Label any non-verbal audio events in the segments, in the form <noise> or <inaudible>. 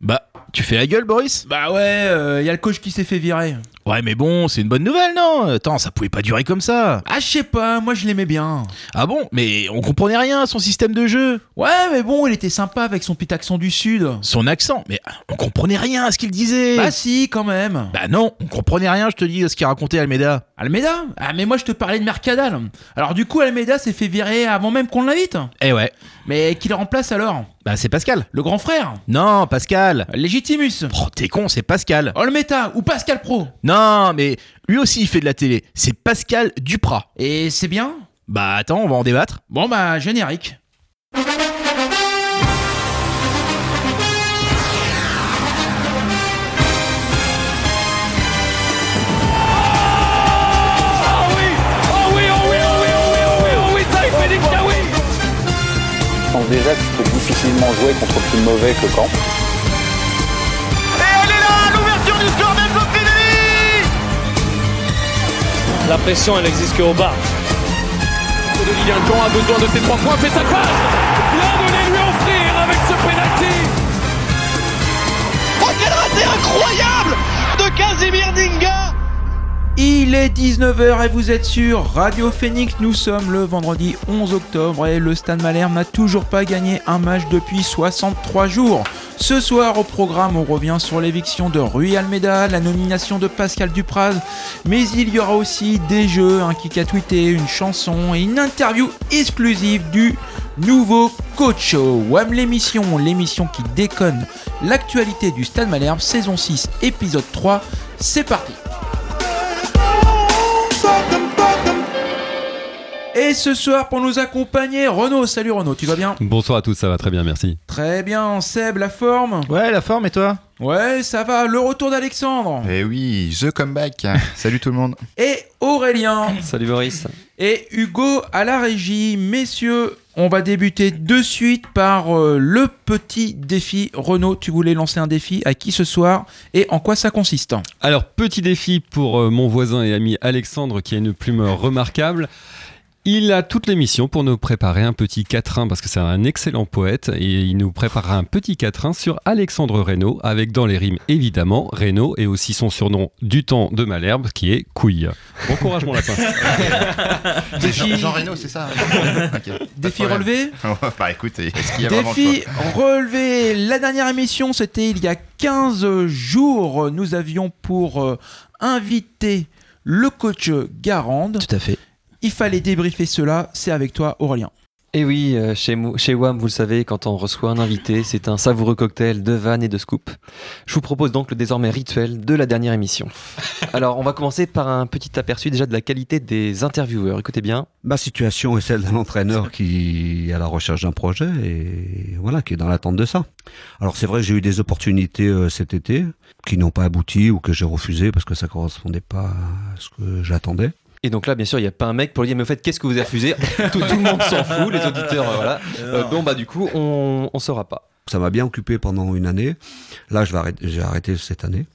Bah, tu fais la gueule, Boris? Bah ouais, il euh, y a le coach qui s'est fait virer. Ouais, mais bon, c'est une bonne nouvelle, non? Attends, ça pouvait pas durer comme ça. Ah, je sais pas, moi je l'aimais bien. Ah bon? Mais on comprenait rien à son système de jeu. Ouais, mais bon, il était sympa avec son petit accent du sud. Son accent Mais on comprenait rien à ce qu'il disait. Bah si, quand même. Bah non, on comprenait rien, je te dis, à ce qu'il racontait Almeida. Almeida? Ah, mais moi je te parlais de Mercadal. Alors du coup, Almeida s'est fait virer avant même qu'on l'invite. Eh ouais. Mais qui le remplace alors? Bah c'est Pascal. Le grand frère? Non, Pascal. Légitimus. Oh, t'es con, c'est Pascal. Olmeta ou Pascal Pro? Non, mais lui aussi il fait de la télé. C'est Pascal Duprat. Et c'est bien Bah attends, on va en débattre. Bon bah générique. Je pense déjà que je peux difficilement jouer contre plus mauvais que Caen. La pression, elle existe qu'au bas. De Lilian Jean a besoin de ses trois points, fait sa passe. Bien de les lui offrir avec ce penalty. Oh quel raté incroyable de Casimir Dinga Il est 19h et vous êtes sur Radio Phoenix. Nous sommes le vendredi 11 octobre et le Stade Malherbe n'a toujours pas gagné un match depuis 63 jours. Ce soir au programme, on revient sur l'éviction de Rui Almeida, la nomination de Pascal Dupraz, mais il y aura aussi des jeux, un kick à tweeter, une chanson et une interview exclusive du nouveau coach. WAM l'émission, l'émission qui déconne l'actualité du Stade Malherbe, saison 6, épisode 3. C'est parti. Et ce soir, pour nous accompagner, Renaud. Salut Renaud, tu vas bien Bonsoir à tous, ça va très bien, merci. Très bien, Seb, la forme Ouais, la forme et toi Ouais, ça va, le retour d'Alexandre Eh oui, The Comeback. <laughs> Salut tout le monde. Et Aurélien Salut Boris. Et Hugo à la régie. Messieurs, on va débuter de suite par euh, le petit défi. Renaud, tu voulais lancer un défi à qui ce soir et en quoi ça consiste? Alors, petit défi pour euh, mon voisin et ami Alexandre qui a une plume remarquable. Il a toute l'émission pour nous préparer un petit quatrain parce que c'est un excellent poète et il nous préparera un petit quatrain sur Alexandre Reynaud avec dans les rimes évidemment Reynaud et aussi son surnom du temps de Malherbe qui est Couille. Bon courage mon lapin. <laughs> C'est Jean, Jean Reno, c'est ça <laughs> de Défi relevé <laughs> Bah écoute, est-ce qu'il y a vraiment le Défi relevé. La dernière émission, c'était il y a 15 jours. Nous avions pour euh, inviter le coach Garande. Tout à fait. Il fallait débriefer cela. C'est avec toi, Aurélien. Et oui, euh, chez, chez WAM, vous le savez, quand on reçoit un invité, c'est un savoureux cocktail de vannes et de scoop. Je vous propose donc le désormais rituel de la dernière émission. <laughs> Alors, on va commencer par un petit aperçu déjà de la qualité des intervieweurs. Écoutez bien. Ma situation est celle d'un entraîneur qui est à la recherche d'un projet et voilà, qui est dans l'attente de ça. Alors c'est vrai que j'ai eu des opportunités euh, cet été qui n'ont pas abouti ou que j'ai refusé parce que ça correspondait pas à ce que j'attendais. Et donc là, bien sûr, il n'y a pas un mec pour lui dire, mais au fait, qu'est-ce que vous avez refusé tout, tout le monde s'en fout, les auditeurs, euh, voilà. <laughs> Euh, bon, bah du coup, on ne saura pas. Ça m'a bien occupé pendant une année. Là, je vais arrêter, j'ai arrêté cette année.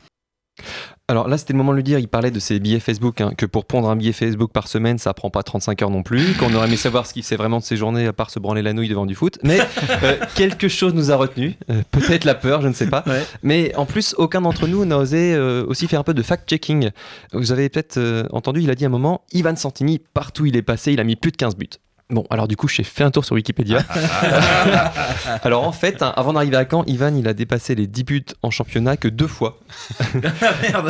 Alors là, c'était le moment de lui dire, il parlait de ses billets Facebook, hein, que pour prendre un billet Facebook par semaine, ça prend pas 35 heures non plus, <laughs> qu'on aurait aimé savoir ce qu'il fait vraiment de ses journées à part se branler la nouille devant du foot. Mais euh, <laughs> quelque chose nous a retenu, euh, peut-être la peur, je ne sais pas. Mais en plus, aucun d'entre nous n'a osé euh, aussi faire un peu de fact-checking. Vous avez peut-être entendu, il a dit à un moment, Ivan Santini, partout où il est passé, il a mis plus de 15 buts. Bon, alors du coup, j'ai fait un tour sur Wikipédia. <laughs> alors en fait, hein, avant d'arriver à Caen, Ivan, il a dépassé les 10 buts en championnat que deux fois. <laughs>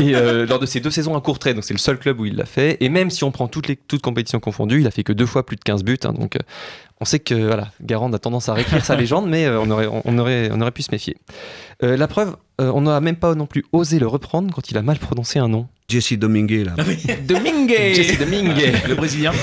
Et euh, lors de ces deux saisons à court trait, donc c'est le seul club où il l'a fait. Et même si on prend toutes les toutes compétitions confondues, il a fait que deux fois plus de 15 buts. hein, donc euh, on sait que voilà, Garand a tendance à réécrire sa <laughs> légende, mais euh, on, aurait, on, aurait, on aurait pu se méfier. Euh, la preuve, euh, on n'a même pas non plus osé le reprendre quand il a mal prononcé un nom. Jesse Domingue là. <laughs> Domingue Jesse Domingue. Le Brésilien. <laughs>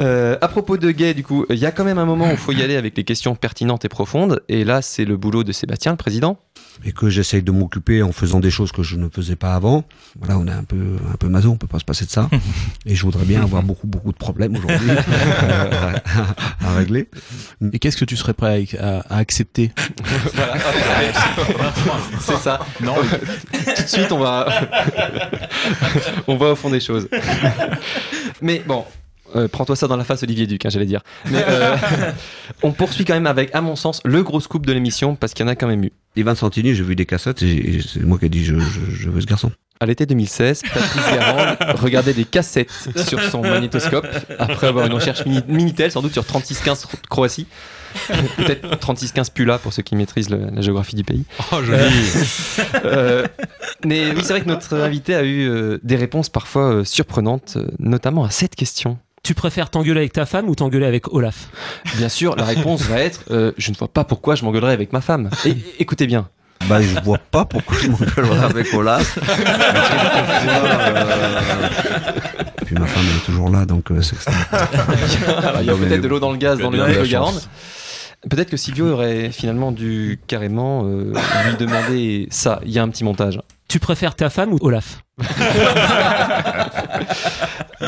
Euh, à propos de gay, du coup, il y a quand même un moment où il faut y aller avec les questions pertinentes et profondes. Et là, c'est le boulot de Sébastien, le président. Et que j'essaye de m'occuper en faisant des choses que je ne faisais pas avant. Voilà, on est un peu un peu maso, on peut pas se passer de ça. <laughs> Et je voudrais bien avoir beaucoup beaucoup de problèmes aujourd'hui <laughs> euh, à, à régler. Et qu'est-ce que tu serais prêt à, à- à accepter <laughs> C'est ça. Non. Tout de suite, on va, on va au fond des choses. Mais bon. euh, Prends-toi ça dans la face, Olivier Duc, hein, j'allais dire. Mais euh, on poursuit quand même avec, à mon sens, le gros scoop de l'émission, parce qu'il y en a quand même eu. Ivan Santini, j'ai vu des cassettes et c'est moi qui ai dit je, je- je veux ce garçon. À l'été 2016, Patrice Garand <laughs> regardait des cassettes sur son magnétoscope après avoir une recherche mini- Minitel, sans doute sur 3615 Croatie. Peut-être 3615 Pula pour ceux qui maîtrisent le- la géographie du pays. Oh, joli. Euh, mais oui, c'est vrai que notre invité a eu euh, des réponses parfois euh, surprenantes, euh, notamment à cette question. Tu préfères t'engueuler avec ta femme ou t'engueuler avec Olaf? Bien sûr, la réponse va être euh, Je ne vois pas pourquoi je m'engueulerais avec ma femme. Et écoutez bien. Bah, je vois pas pourquoi je m'engueulerais avec Olaf. <laughs> Et puis ma femme elle est toujours là, donc euh, c'est que ça- <laughs> Alors, il y a peut-être de l'eau dans le gaz dans le lac de de la Garande. chance. Peut-être que Silvio aurait finalement dû carrément euh, lui demander ça. Il y a un petit montage. Tu préfères ta femme ou Olaf? <laughs>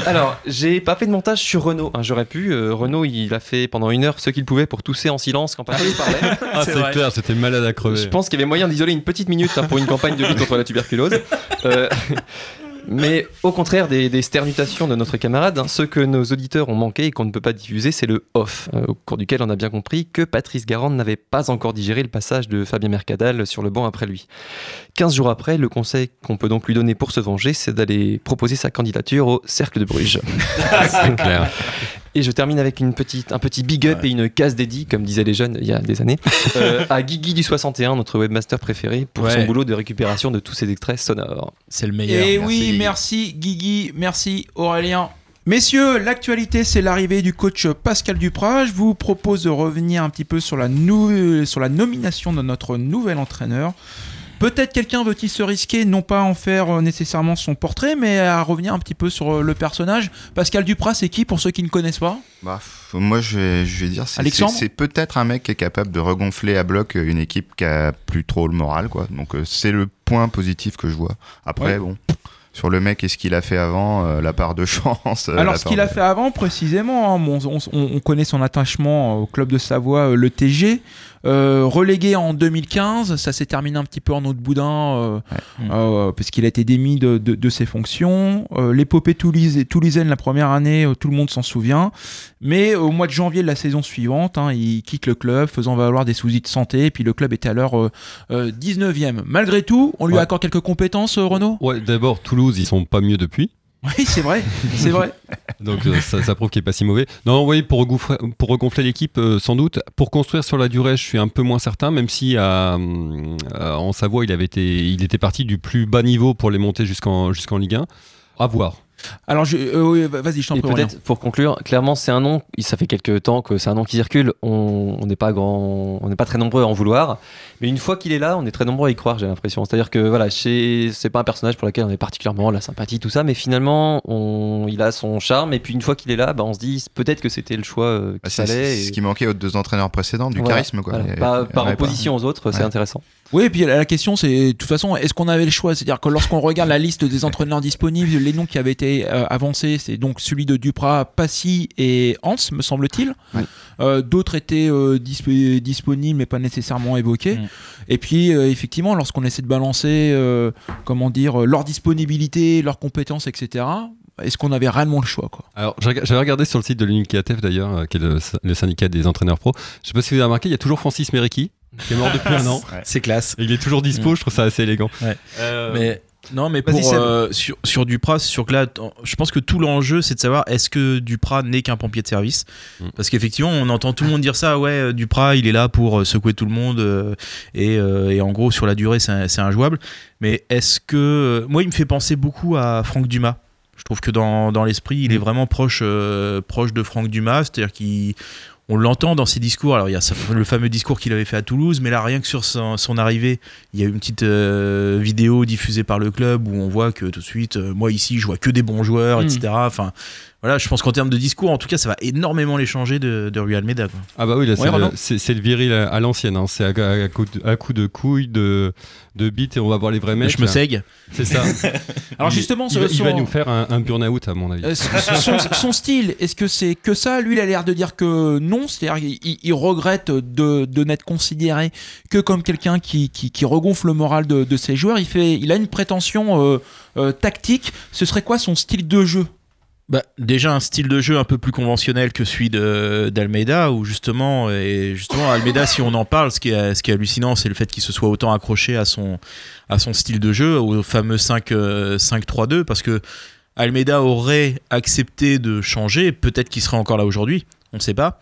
Alors, j'ai pas fait de montage sur Renault. hein, J'aurais pu. Euh, Renault, il a fait pendant une heure ce qu'il pouvait pour tousser en silence quand Patrice parlait. <laughs> Ah, c'est clair, c'était malade à crever. Je pense qu'il y avait moyen d'isoler une petite minute hein, pour une campagne de lutte contre la tuberculose. Euh, <laughs> mais au contraire des, des sternutations de notre camarade, hein, ce que nos auditeurs ont manqué et qu'on ne peut pas diffuser, c'est le off, euh, au cours duquel on a bien compris que Patrice Garande n'avait pas encore digéré le passage de Fabien Mercadal sur le banc après lui. 15 jours après, le conseil qu'on peut donc lui donner pour se venger, c'est d'aller proposer sa candidature au Cercle de Bruges. <laughs> C'est clair. Et je termine avec une petite, un petit big up et une case dédiée, comme disaient les jeunes il y a des années, <laughs> euh, à Guigui du 61, notre webmaster préféré, pour son boulot de récupération de tous ces extraits sonores. C'est le meilleur. Et oui, merci Guigui, merci Aurélien. Messieurs, l'actualité, c'est l'arrivée du coach Pascal Duprat. Je vous propose de revenir un petit peu sur la, nou- sur la nomination de notre nouvel entraîneur. Peut-être quelqu'un veut-il se risquer, non pas en faire euh, nécessairement son portrait, mais à revenir un petit peu sur euh, le personnage. Pascal Duprat, c'est qui pour ceux qui ne connaissent pas? Bah, moi, je vais, je vais dire, c'est- peut-être un mec qui est capable de regonfler à bloc une équipe qui a plus trop le moral, quoi. Donc, euh, c'est le point positif que je vois. Après, Ouais. bon, sur le mec et ce qu'il a fait avant, euh, la part de <laughs> chance. euh, Alors, ce qu'il a fait avant, précisément, hein, bon, on, on- on connaît son attachement au club de Savoie, euh, le TG. Euh, relégué en 2015, ça s'est terminé un petit peu en autre boudin, euh, euh, parce qu'il a été démis de, de- de ses fonctions. Euh, L'épopée toulouse- toulousaine, la première année, tout le monde s'en souvient. Mais au mois de janvier de la saison suivante, hein, il quitte le club, faisant valoir des soucis de santé, et puis le club était alors euh, euh, 19e. Malgré tout, on lui Ouais. accorde quelques compétences, Renaud? Ouais, d'abord, Toulouse, ils sont pas mieux depuis. Oui, c'est vrai, c'est vrai. <laughs> Donc euh, ça, prouve qu'il est pas si mauvais. Non, oui, pour, regonfler- l'équipe, euh, sans doute. Pour construire sur la durée, je suis un peu moins certain, même si à, euh, en Savoie, il, avait été, il était parti du plus bas niveau pour les monter jusqu'en jusqu'en Ligue 1. À voir. Alors, je, euh, oui, vas-y, je t'en Et prie. Peut-être pour conclure, clairement c'est un nom, il- ça fait quelques temps que c'est un nom qui circule, on n'est pas grand, on n'est pas très nombreux à en vouloir, mais une fois qu'il est là, on est très nombreux à y croire, j'ai l'impression. C'est-à-dire que voilà, chez- c'est pas un personnage pour lequel on est particulièrement la sympathie, tout ça, mais finalement on, il a son charme, et puis une fois qu'il est là, bah, on se dit peut-être que c'était le choix euh, Bah, qu'il c'est fallait. c'est et- ce qui manquait aux deux entraîneurs précédents, du Voilà, charisme, quoi. voilà. Et- Par- opposition aux autres, c'est intéressant. Oui, et puis la question, c'est de toute façon, est-ce qu'on avait le choix? C'est-à-dire que lorsqu'on regarde la liste des entraîneurs <laughs> disponibles, les noms qui avaient été euh, avancés, c'est donc celui de Duprat, Passy et Hans, me semble-t-il. Euh, D'autres étaient euh, disp- disponibles, mais pas nécessairement évoqués. Mm. Et puis, euh, effectivement, lorsqu'on essaie de balancer, euh, comment dire, leur disponibilité, leurs compétences, etc., est-ce qu'on avait réellement le choix quoi? Alors, j'avais regardé sur le site de l'UNICATF d'ailleurs, qui est le, le syndicat des entraîneurs pro. Je sais pas si vous avez remarqué, il y a toujours Francis Meriki, qui est mort depuis un an. C'est classe. Et il est toujours dispo, je trouve ça assez élégant. Ouais. Euh, Mais non, mais pour euh, sur, sur Duprat, sûr que là, je pense que tout l'enjeu, c'est de savoir est-ce que Duprat n'est qu'un pompier de service? Mm. Parce qu'effectivement, on entend tout le monde dire ça. Ouais, euh, Duprat, il est là pour secouer tout le monde euh, et, euh, et en gros, sur la durée, c'est c'est injouable. Mais est-ce que moi, il me fait penser beaucoup à Franck Dumas. Je trouve que dans, dans l'esprit, il est vraiment proche, euh, proche de Franck Dumas, c'est-à-dire qu'il on l'entend dans ses discours. Alors, il y a le fameux discours qu'il avait fait à Toulouse, mais là, rien que sur son, son arrivée, il y a une petite euh, vidéo diffusée par le club où on voit que tout de suite, euh, moi ici, je vois que des bons joueurs, Mm. etc. Enfin, voilà, je pense qu'en termes de discours, en tout cas, ça va énormément les changer de, de Rui Almeida. quoi. Ah bah oui, là, Ouais, c'est, Renaud le, c'est- c'est le viril à, à l'ancienne. hein. C'est à, à coup de, à coup de couilles, de, de bites, et on va voir les vrais mecs. Je me là. saigue. C'est ça. <laughs> Alors Il- justement, il, ce- va, il va son- nous faire un, un burn-out, à mon avis. Euh, son, son- son style, est-ce que c'est que ça? Lui, il a l'air de dire que non, c'est-à-dire qu'il il- il regrette de, de n'être considéré que comme quelqu'un qui, qui, qui regonfle le moral de, de ses joueurs. Il, fait, il a une prétention euh, euh, tactique. Ce serait quoi son style de jeu? Bah, déjà un style de jeu un peu plus conventionnel que celui d'Almeida, où justement, et justement Almeida, si on en parle, ce qui est, ce qui est hallucinant, c'est le fait qu'il se soit autant accroché à son, à son style de jeu, au fameux 5, euh, 5-3-2, parce que Almeida aurait accepté de changer, peut-être qu'il serait encore là aujourd'hui, on ne sait pas.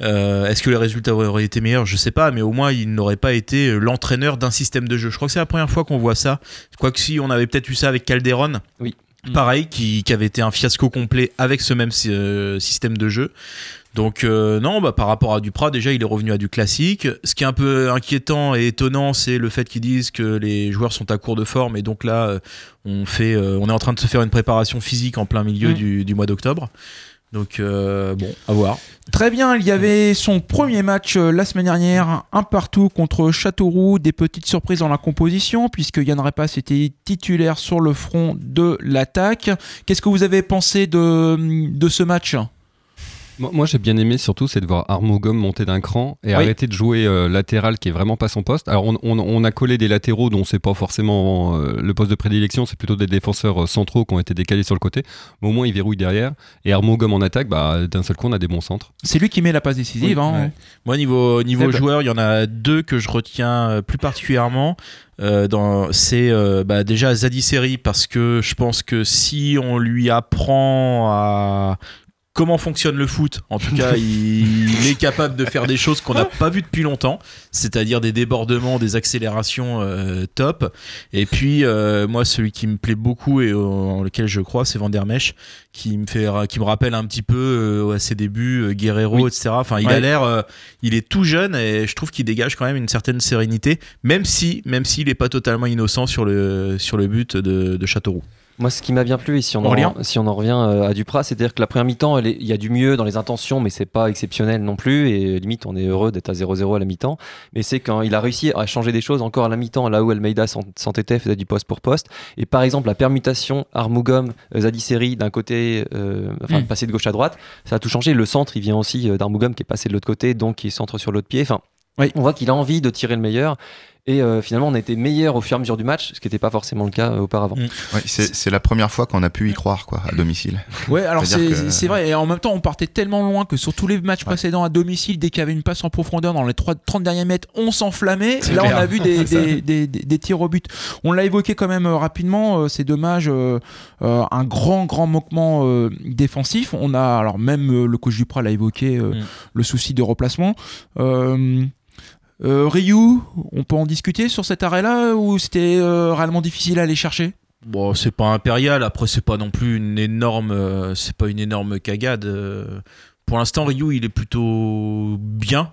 Euh, Est-ce que les résultats auraient été meilleurs? Je sais pas, mais au moins il n'aurait pas été l'entraîneur d'un système de jeu. Je crois que c'est la première fois qu'on voit ça. Quoique si on avait peut-être eu ça avec Calderon, Oui. Pareil, qui, qui avait été un fiasco complet avec ce même euh, système de jeu. Donc euh, non, bah, par rapport à Duprat, déjà il est revenu à du classique. Ce qui est un peu inquiétant et étonnant, c'est le fait qu'ils disent que les joueurs sont à court de forme et donc là, euh, on fait, euh, on est en train de se faire une préparation physique en plein milieu Mm. du, du mois d'octobre. Donc euh, bon, à voir. Très bien, il y avait son premier match euh, la semaine dernière, un partout contre Châteauroux, des petites surprises dans la composition, puisque Yann Repas était titulaire sur le front de l'attaque. Qu'est-ce que vous avez pensé de, de ce match? Moi, moi, j'ai bien aimé surtout, c'est de voir Armogum monter d'un cran et Oui. arrêter de jouer euh, latéral qui est vraiment pas son poste. Alors, on, on- on a collé des latéraux dont c'est pas forcément euh, le poste de prédilection, c'est plutôt des défenseurs euh, centraux qui ont été décalés sur le côté. Mais au moins, il verrouille derrière. Et Armogum en attaque, bah, d'un seul coup, on a des bons centres. C'est lui qui met la passe décisive. Oui, hein. ouais. Moi, niveau, niveau Eh ben. joueur, il y en a deux que je retiens plus particulièrement. Euh, c'est euh, bah, déjà Zadi Seri parce que je pense que si on lui apprend à comment fonctionne le foot, en tout cas, <laughs> il, est capable de faire des choses qu'on n'a pas vues depuis longtemps, c'est-à-dire des débordements, des accélérations euh, top. Et puis, euh, moi, celui qui me plaît beaucoup et en lequel je crois, c'est Van der Mesch, qui me fait, qui me rappelle un petit peu euh, à ses débuts, euh, Guerrero, Oui. etc. Enfin, il a l'air, euh, il est tout jeune et je trouve qu'il dégage quand même une certaine sérénité, même si, même s'il est pas totalement innocent sur le sur le but de, de Châteauroux. Moi, ce qui m'a bien plu, et si on, Aurélien en, si on en revient euh, à Duprat, c'est-à-dire que la première mi-temps, il y a du mieux dans les intentions, mais c'est pas exceptionnel non plus. Et euh, limite, on est heureux d'être à 0-0 à la mi-temps. Mais c'est quand il a réussi à changer des choses encore à la mi-temps, là où Almeida s'en- s'entêtait, faisait du poste pour poste. Et par exemple, la permutation Armugom, Zadisseri d'un côté, euh, enfin, Mm. passer de gauche à droite, ça a tout changé. Le centre, il vient aussi euh, d'Armugom qui est passé de l'autre côté, donc qui centre sur l'autre pied. Enfin, Oui. on voit qu'il a envie de tirer le meilleur. Et euh, finalement, on a été meilleur au fur et à mesure du match, ce qui n'était pas forcément le cas euh, auparavant. Mm. Ouais, c'est c'est la première fois qu'on a pu y croire quoi, à domicile. Ouais, alors c'est C'est-à-dire que- c'est vrai, et en même temps, on partait tellement loin que sur tous les matchs précédents à domicile, dès qu'il y avait une passe en profondeur dans les 3, 30 derniers mètres, on s'enflammait. C'est Là, clair. on a vu des, <laughs> des, des- des- des tirs au but. On l'a évoqué quand même euh, rapidement, euh, c'est dommage, euh, euh, un grand, grand manquement euh, défensif. On a, alors même euh, le coach Duprat l'a évoqué, euh, Mm. le souci de replacement. Euh, Ryu, on peut en discuter sur cet arrêt-là ou c'était euh, réellement difficile à aller chercher? Bon, c'est pas impérial. Après, c'est pas non plus une énorme, euh, c'est pas une énorme cagade. euh. Pour l'instant, Ryu, il est plutôt bien,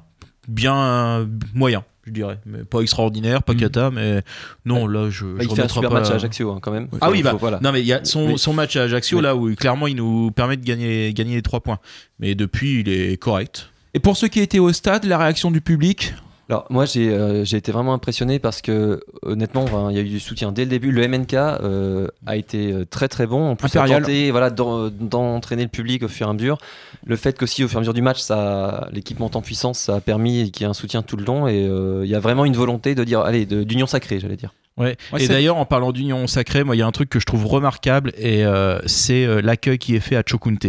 bien euh, moyen, je dirais. Mais pas extraordinaire, pas cata, mais non, là, je. Bah, je il fait un super pas- match à Ajaccio hein, quand même. Ah oui, faut- bah, voilà. non mais il y a son, Oui. son match à Ajaccio Oui. là où clairement il nous permet de gagner, gagner les trois points. Mais depuis, il est correct. Et pour ceux qui étaient au stade, la réaction du public? Alors moi j'ai euh, j'ai été vraiment impressionné parce que honnêtement enfin, il y a eu du soutien dès le début. Le MNK euh, a été euh, très très bon. En plus il a tenté voilà d'en- d'entraîner le public au fur et à mesure. Le fait qu'aussi au fur et à mesure du match ça l'équipe monte en puissance ça a permis qu'il y ait un soutien tout le long et euh, il y a vraiment une volonté de dire allez d'union sacrée j'allais dire. Ouais. Ouais, et d'ailleurs, en parlant d'union sacrée, moi, il y a un truc que je trouve remarquable et euh, c'est euh, l'accueil qui est fait à Chokunte.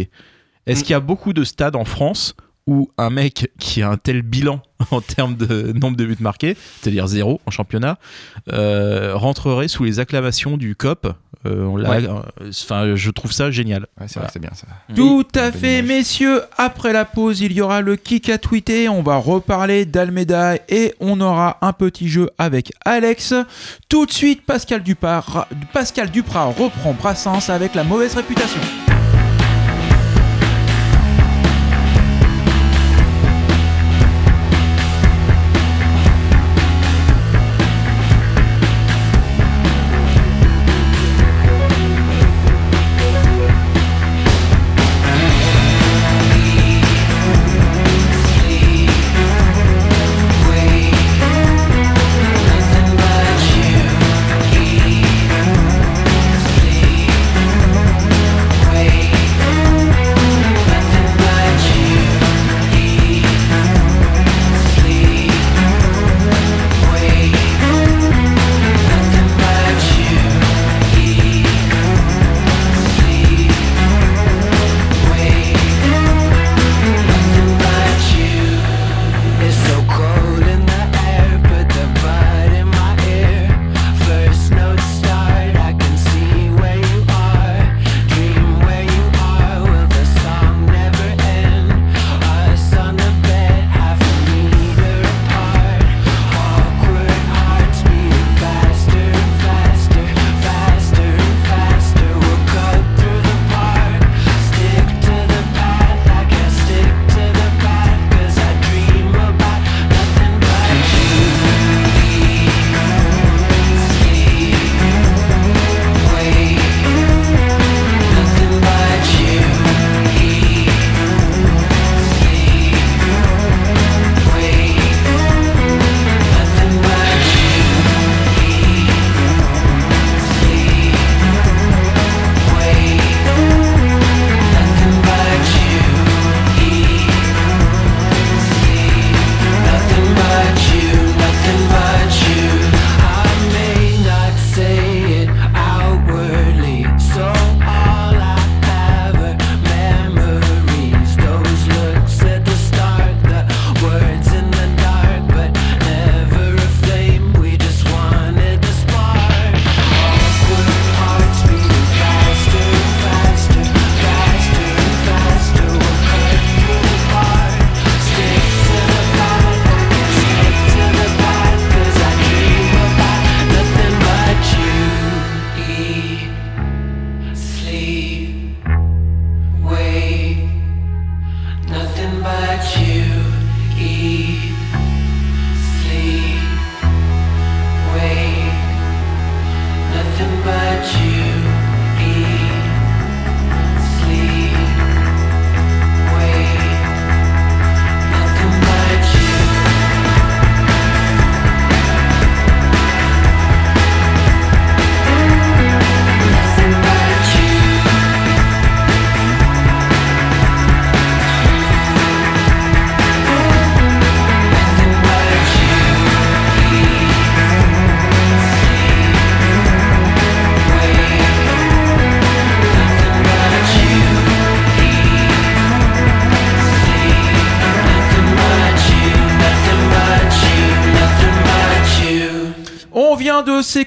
Est-ce Mm. qu'il y a beaucoup de stades en France où un mec qui a un tel bilan <laughs> en termes de nombre de buts marqués, c'est-à-dire zéro en championnat, euh, rentrerait sous les acclamations du COP Euh, on l'a- Ouais. euh, Enfin, je trouve ça génial. Ouais, c'est Voilà. vrai, c'est bien ça. Tout à fait, image. messieurs. Après la pause, il y aura le kick à tweeter. On va reparler d'Almeida et on aura un petit jeu avec Alex. Tout de suite, Pascal Duprat, Pascal Duprat reprend Brassens avec la mauvaise réputation.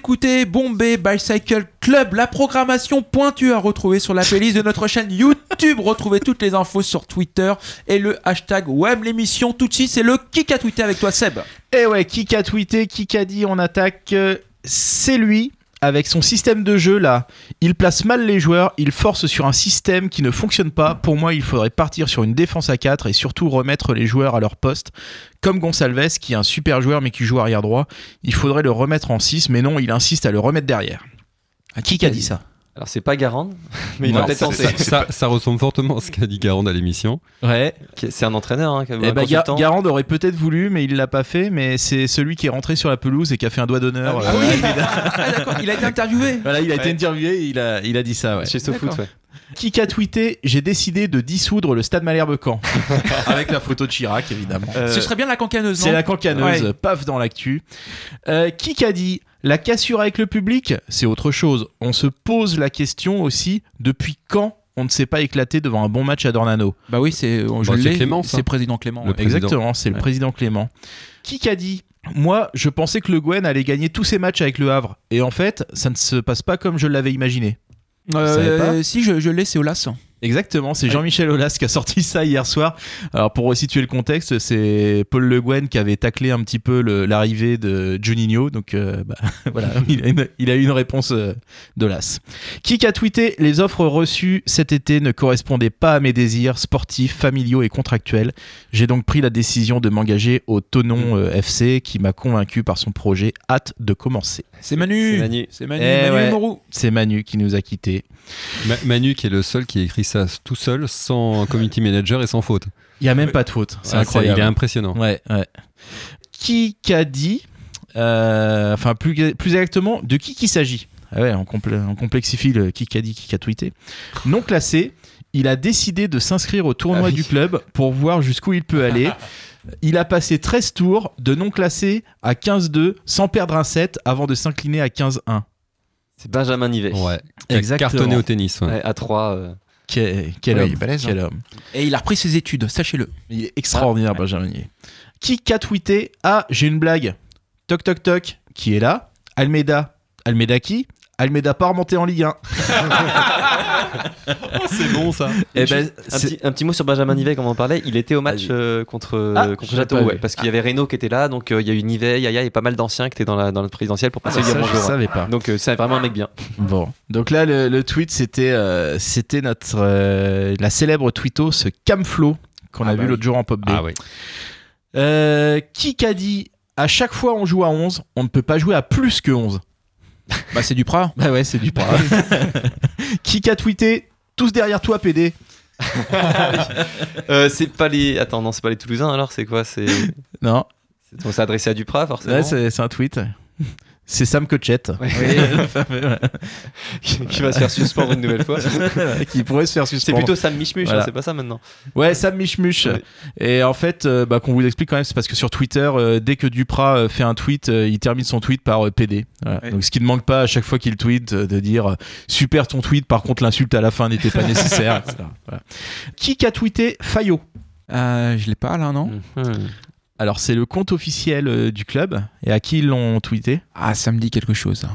S'écouter Bombay Bicycle Club, la programmation pointue à retrouver sur la playlist de notre chaîne YouTube. Retrouvez toutes les infos sur Twitter et le hashtag WEM l'émission. Tout de suite, c'est le kick à tweeter avec toi, Seb. Et ouais, qui a tweeté, qui a dit on attaque euh, C'est lui. Avec son système de jeu là, il place mal les joueurs, il force sur un système qui ne fonctionne pas. Pour moi, il faudrait partir sur une défense à 4 et surtout remettre les joueurs à leur poste. Comme Gonsalves, qui est un super joueur mais qui joue arrière droit, il faudrait le remettre en 6, mais non, il insiste à le remettre derrière. À qui a dit ça? Alors c'est pas Garand, <laughs> mais il a Non, peut-être ça, tenté. ça- ça- ça ressemble fortement à ce qu'a dit Garand à l'émission. Ouais. C'est un entraîneur, hein, qui- Eh un ben, Ga- consultant. Garand aurait peut-être voulu, mais il l'a pas fait. Mais c'est celui qui est rentré sur la pelouse et qui a fait un doigt d'honneur. Ah euh, oui. Almeida. Ah, il a été <laughs> interviewé. Voilà, il a été interviewé et il a, il a dit ça. Ouais. Chez SoFoot, ouais. Qui a tweeté J'ai décidé de dissoudre le stade Malherbe Caen. <laughs> Avec la photo de Chirac, évidemment. Euh, Ce serait bien la cancaneuse, C'est la cancaneuse, Ouais. paf dans l'actu. Euh, qui a dit La cassure avec le public, c'est autre chose. On se pose la question aussi depuis quand on ne s'est pas éclaté devant un bon match à Dornano Bah oui, c'est Bah, Clément, ça. c'est président Clément. Le ouais. président. Exactement, c'est le président Clément. Qui a dit Moi, je pensais que le Gwen allait gagner tous ses matchs avec le Havre. Et en fait, ça ne se passe pas comme je l'avais imaginé. Euh, si je, je l'ai, c'est Olas. Exactement, c'est Jean-Michel Aulas qui a sorti ça hier soir. Alors pour resituer le contexte, c'est Paul Le Guen qui avait taclé un petit peu l'arrivée de Juninho, donc euh, bah, <laughs> voilà, il a, une, il a eu une réponse euh, d'Aulas. Qui a tweeté Les offres reçues cet été ne correspondaient pas à mes désirs sportifs, familiaux et contractuels. J'ai donc pris la décision de m'engager au Tonon euh, FC qui m'a convaincu par son projet. Hâte de commencer. C'est Manu. C'est Manu. C'est Manu. Eh Manu ouais. Manu qui nous a quittés. Ma- Manu qui est le seul qui a écrit ça tout seul, sans community manager et sans faute. Il y a même pas de faute. C'est Ah, incroyable. Il est impressionnant. Ouais, ouais. Qui qu'a dit, euh, enfin plus, plus exactement, de qui qu'il s'agit? Ah ouais, on, complexifie le qui qu'a dit, qui qu'a tweeté. Non classé, il a décidé de s'inscrire au tournoi Ah oui. du club pour voir jusqu'où il peut aller. Il a passé 13 tours de non classé à 15-2 sans perdre un set avant de s'incliner à 15-1. C'est Benjamin Nivet. Ouais. Qui a Exactement. cartonné au tennis. ouais. Ouais, à 3. Quel, quel Ouais, homme, il est balèze, quel homme. Et il a repris ses études, sachez-le. Il est extraordinaire, Benjamin Nier. Qui qu'a tweeté Ah, j'ai une blague. Toc toc toc. Qui est là? Almeida. Almeida qui? Almeida pas remonté en Ligue 1. <laughs> c'est bon ça. Ben, Un petit, un petit mot sur Benjamin Nivet, comme on en parlait. Il était au match Vas-y. euh, contre, Ah, ouais, vu. parce qu'il y avait Reynaud qui était là, donc euh, il y a eu Nivet, Yaya et pas mal d'anciens qui étaient dans la, dans présidentielle pour passer Ah, ça, je savais pas. Donc euh, c'est vraiment un mec bien. Bon. Donc là, le, le tweet, c'était euh, c'était notre euh, la célèbre tweeto, ce Camflo qu'on a Ah vu bah l'autre jour en pop B. Ah oui. Euh, qui qu'a dit À chaque fois on joue à 11, on ne peut pas jouer à plus que 11. Bah c'est du Prat. Bah ouais, c'est du pas. <laughs> qui qu'a tweeté Tous derrière toi, PD. Euh, c'est pas les. Attends, non, c'est pas les Toulousains alors, c'est quoi C'est. Non, c'est- On s'est adressé à Duprat forcément. Ouais, c'est un tweet. C'est Sam Cochette. <laughs> <laughs> Ouais. Qui va se faire suspendre une nouvelle fois. <laughs> qui pourrait se faire C'est suspendre. plutôt Sam Michmuch, Voilà. hein, c'est pas ça maintenant. Ouais, Sam Michmuch. Ouais. Et en fait, euh, bah, qu'on vous explique quand même, c'est parce que sur Twitter, euh, dès que Duprat euh, fait un tweet, euh, il termine son tweet par euh, PD. Voilà. Ouais. Donc ce qui ne manque pas à chaque fois qu'il tweet, euh, de dire super ton tweet, par contre l'insulte à la fin n'était pas nécessaire, etc. Voilà. Qui a tweeté Fayot? Euh, je l'ai pas là, non? Mhm. Alors c'est le compte officiel euh, du club. Et à qui ils l'ont tweeté? Ah, ça me dit quelque chose.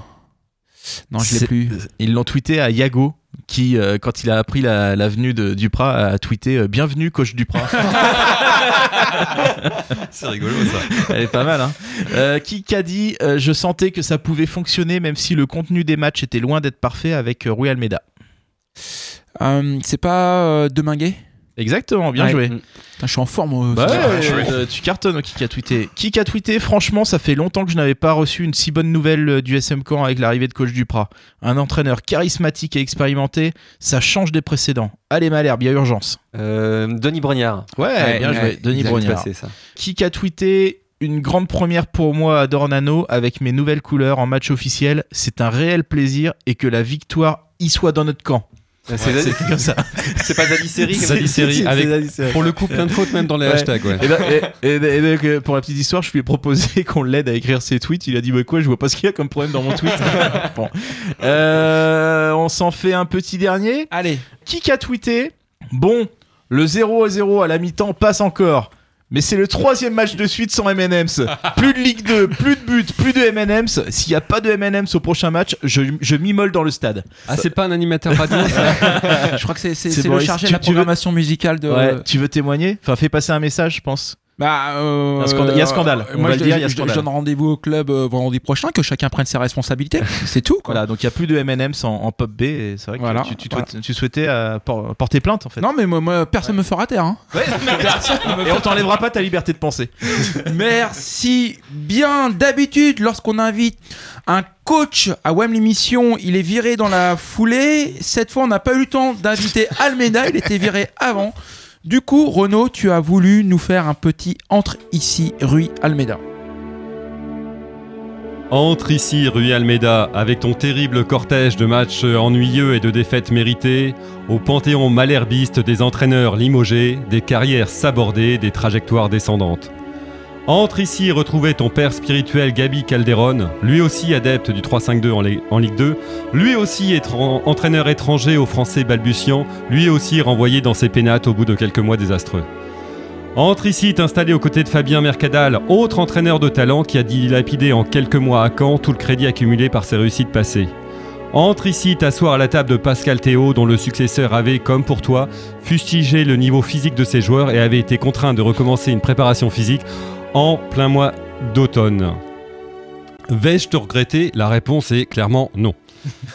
Non, je l'ai C'est- plus. Ils l'ont tweeté à Yago, qui, euh, quand il a appris la, la venue de Duprat, a tweeté euh, Bienvenue, coach Duprat. <laughs> C'est rigolo ça. Elle est pas mal, hein. Euh, qui a dit euh, Je sentais que ça pouvait fonctionner, même si le contenu des matchs était loin d'être parfait avec euh, Rui Almeida. Euh, c'est pas euh, Deminguet? Exactement, bien Ouais. joué. Mm. Putain, Je suis en forme. euh, Bah ouais, euh, tu cartonnes, qui a tweeté. Qui a tweeté Franchement, ça fait longtemps que je n'avais pas reçu une si bonne nouvelle euh, du SM Caen avec l'arrivée de coach Duprat. Un entraîneur charismatique et expérimenté, ça change des précédents. Allez, Malherbe, il y a urgence. Euh, Denis Brognard. Ouais, Ouais, bien ouais, joué, Denis Brognard. Qui a tweeté une grande première pour moi à Dornano avec mes nouvelles couleurs en match officiel. C'est un réel plaisir et que la victoire y soit dans notre camp. C'est Ouais, c'est comme ça. <laughs> c'est pas Seri, C'est- avec-. Pour le coup, plein de fautes même dans les Ouais. hashtags. Ouais. Et, là- et- et- et donc, euh, pour la petite histoire, je lui ai proposé <laughs> qu'on l'aide à écrire ses tweets. Il a dit bah quoi, je vois pas ce qu'il y a comme problème dans mon tweet. <laughs> bon. Euh, on s'en fait un petit dernier. Allez. Qui a tweeté? Bon, le 0 à 0 à la mi-temps passe encore. Mais c'est le troisième match de suite sans M&M's. Plus de Ligue 2, plus de buts, plus de M&M's. S'il n'y a pas de M&M's au prochain match, je, je m'immole dans le stade. Ah, c'est pas un animateur radio, ça <laughs> Je crois que c'est c'est- le chargé de la programmation musicale de. Ouais, tu veux témoigner? Enfin, fais passer un message, je pense. Bah, euh, Il y a scandale- a scandale. On moi, va je, le dire, il y a je- je scandale. donne rendez-vous au club euh, vendredi prochain, que chacun prenne ses responsabilités. <laughs> C'est tout. Quoi. Voilà, donc il n'y a plus de M&M's en, en pop B. C'est vrai que Voilà, tu, tu, voilà. tu souhaitais euh, por- porter plainte en fait. Non, mais moi, moi, personne me fera taire. Hein. <laughs> <laughs> Et on t'enlèvera pas ta liberté de penser. Merci bien. D'habitude, lorsqu'on invite un coach à WEM l'émission, il est viré dans la foulée. Cette fois, on n'a pas eu le temps d'inviter Almeida. Il était viré avant. Du coup, Renaud, tu as voulu nous faire un petit entre ici, rue Almeida. Entre ici, rue Almeida, avec ton terrible cortège de matchs ennuyeux et de défaites méritées, au panthéon malherbiste des entraîneurs limogés, des carrières sabordées, des trajectoires descendantes. Entre ici retrouver ton père spirituel Gabi Calderon, lui aussi adepte du 3-5-2 en, Li- en Ligue 2, lui aussi entraîneur étranger aux Français balbutiants, lui aussi renvoyé dans ses pénates au bout de quelques mois désastreux. Entre ici t'installer aux côtés de Fabien Mercadal, autre entraîneur de talent qui a dilapidé en quelques mois à Caen tout le crédit accumulé par ses réussites passées. Entre ici t'asseoir à la table de Pascal Théo, dont le successeur avait, comme pour toi, fustigé le niveau physique de ses joueurs et avait été contraint de recommencer une préparation physique en plein mois d'automne. Vais-je te regretter? La réponse est clairement non.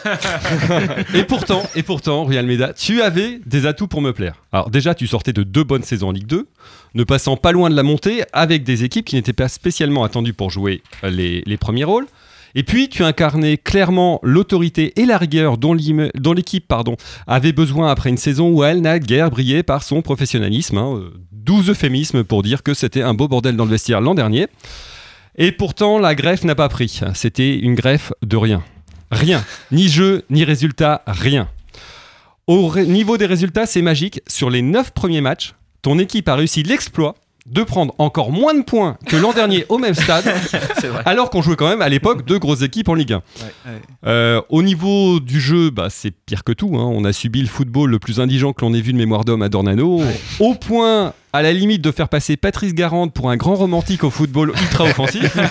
<laughs> et pourtant, et pourtant, Almeida, tu avais des atouts pour me plaire. Alors déjà, tu sortais de deux bonnes saisons en Ligue 2, ne passant pas loin de la montée avec des équipes qui n'étaient pas spécialement attendues pour jouer les, les premiers rôles. Et puis, tu incarnais clairement l'autorité et la rigueur dont l'équipe avait besoin après une saison où elle n'a guère brillé par son professionnalisme. hein, euh, 12 euphémismes pour dire que c'était un beau bordel dans le vestiaire l'an dernier. Et pourtant, la greffe n'a pas pris. C'était une greffe de rien. Rien. Ni jeu, ni résultat, rien. Au niveau des résultats, c'est magique. Sur les 9 premiers matchs, ton équipe a réussi l'exploit de prendre encore moins de points que l'an dernier au même stade, <laughs> alors qu'on jouait quand même à l'époque deux grosses équipes en Ligue 1. Euh, au niveau du jeu, bah, c'est pire que tout. hein. On a subi le football le plus indigent que l'on ait vu de mémoire d'homme à Dornano, au point, à la limite, de faire passer Patrice Garande pour un grand romantique au football ultra offensif. <laughs>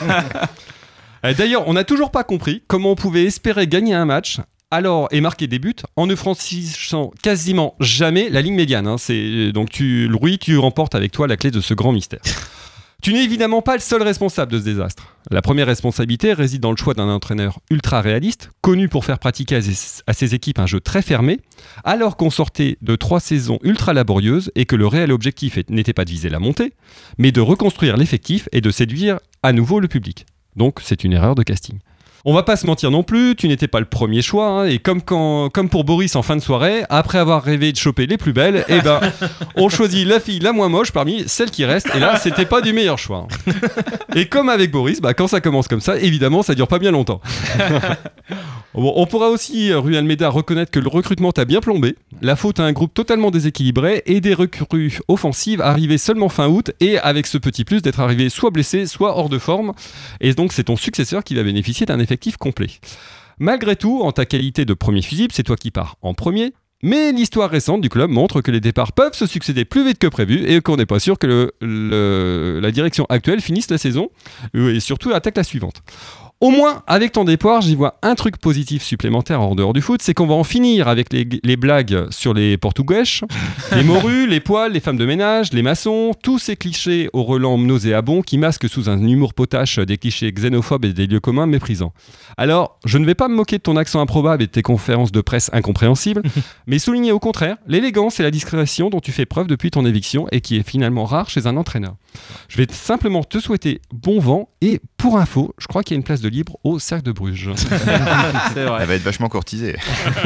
Euh, D'ailleurs, on n'a toujours pas compris comment on pouvait espérer gagner un match alors et marquer des buts en ne franchissant quasiment jamais la ligne médiane. hein. C'est donc tu, Louis, tu remportes avec toi la clé de ce grand mystère. <laughs> Tu n'es évidemment pas le seul responsable de ce désastre. La première responsabilité réside dans le choix d'un entraîneur ultra réaliste, connu pour faire pratiquer à ses, équipes un jeu très fermé, alors qu'on sortait de trois saisons ultra laborieuses et que le réel objectif n'était pas de viser la montée, mais de reconstruire l'effectif et de séduire à nouveau le public. Donc c'est une erreur de casting. On va pas se mentir non plus, tu n'étais pas le premier choix, hein, et comme, quand, comme pour Boris en fin de soirée, après avoir rêvé de choper les plus belles, eh ben, <laughs> on choisit la fille la moins moche parmi celles qui restent, et là, c'était pas du meilleur choix. hein. Et comme avec Boris, bah, quand ça commence comme ça, évidemment, ça dure pas bien longtemps. <laughs> Bon, on pourra aussi, euh, Rui Almeida, reconnaître que le recrutement t'a bien plombé. La faute à un groupe totalement déséquilibré et des recrues offensives arrivées seulement fin août et avec ce petit plus d'être arrivé soit blessé, soit hors de forme. Et donc, c'est ton successeur qui va bénéficier d'un complet. Malgré tout, en ta qualité de premier fusible, c'est toi qui pars en premier. Mais l'histoire récente du club montre que les départs peuvent se succéder plus vite que prévu et qu'on n'est pas sûr que la direction actuelle finisse la saison et surtout attaque la suivante. Au moins, avec ton départ, j'y vois un truc positif supplémentaire en dehors du foot, c'est qu'on va en finir avec les, les blagues sur les portugais, <laughs> les morues, les poils, les femmes de ménage, les maçons, tous ces clichés au relent nauséabond qui masquent sous un humour potache des clichés xénophobes et des lieux communs méprisants. Alors, je ne vais pas me moquer de ton accent improbable et de tes conférences de presse incompréhensibles, <laughs> mais souligner au contraire l'élégance et la discrétion dont tu fais preuve depuis ton éviction et qui est finalement rare chez un entraîneur. Je vais simplement te souhaiter bon vent et pour info, je crois qu'il y a une place de libre au Cercle de Bruges. <laughs> C'est vrai. Elle va être vachement courtisée.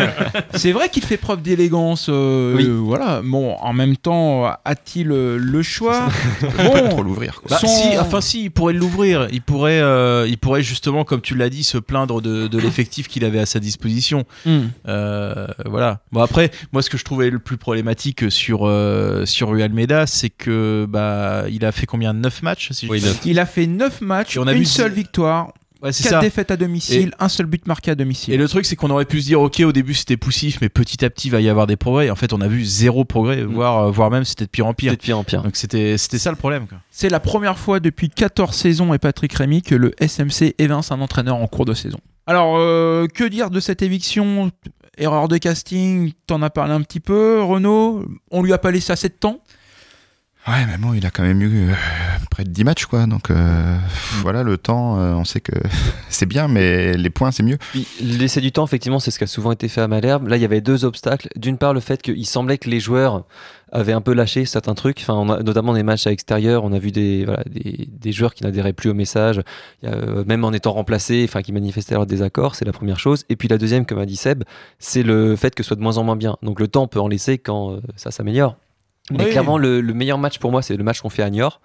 <laughs> C'est vrai qu'il fait preuve d'élégance. euh, Oui. euh, voilà. Bon, en même temps, a-t-il euh, le choix Pas trop l'ouvrir. Bah, Son- si, enfin si, il pourrait l'ouvrir. Il pourrait, euh, il pourrait justement, comme tu l'as dit, se plaindre de, de l'effectif qu'il avait à sa disposition. Hmm. Euh, voilà. Bon après, moi ce que je trouvais le plus problématique sur euh, sur Rui Almeida, c'est que bah il a fait combien? 9 matchs si Oui, Il a fait 9 matchs, Et on a une vu seule victoire. Ouais, c'est 4 ça. défaites à domicile, un seul but marqué à domicile. Et le truc, c'est qu'on aurait pu se dire, ok, au début c'était poussif, mais petit à petit il va y avoir des progrès. Et en fait, on a vu zéro progrès, voire, euh, voire même c'était de pire en pire. C'était de pire en pire. Donc c'était c'était ça le problème. Quoi. C'est la première fois depuis 14 saisons et Patrick Rémy que le SMC évince un entraîneur en cours de saison. Alors, euh, que dire de cette éviction? Erreur de casting, t'en as parlé un petit peu, Renaud. On lui a pas laissé assez de temps. Ouais, mais bon, il a quand même eu euh, près de 10 matchs, quoi. Donc euh, voilà, le temps, euh, on sait que <laughs> c'est bien, mais les points, c'est mieux. Laisser du temps, effectivement, c'est ce qui a souvent été fait à Malherbe. Là, il y avait deux obstacles. D'une part, le fait qu'il semblait que les joueurs avaient un peu lâché certains trucs, enfin, on a- notamment des matchs à l'extérieur. On a vu des, voilà, des, des joueurs qui n'adhéraient plus au message, Il y a, même en étant remplacés, enfin, qui manifestaient leur désaccord. C'est la première chose. Et puis la deuxième, comme a dit Seb, c'est le fait que ce soit de moins en moins bien. Donc le temps on peut en laisser quand ça s'améliore. Mais Oui. clairement, le, le meilleur match pour moi, c'est le match qu'on fait à Niort.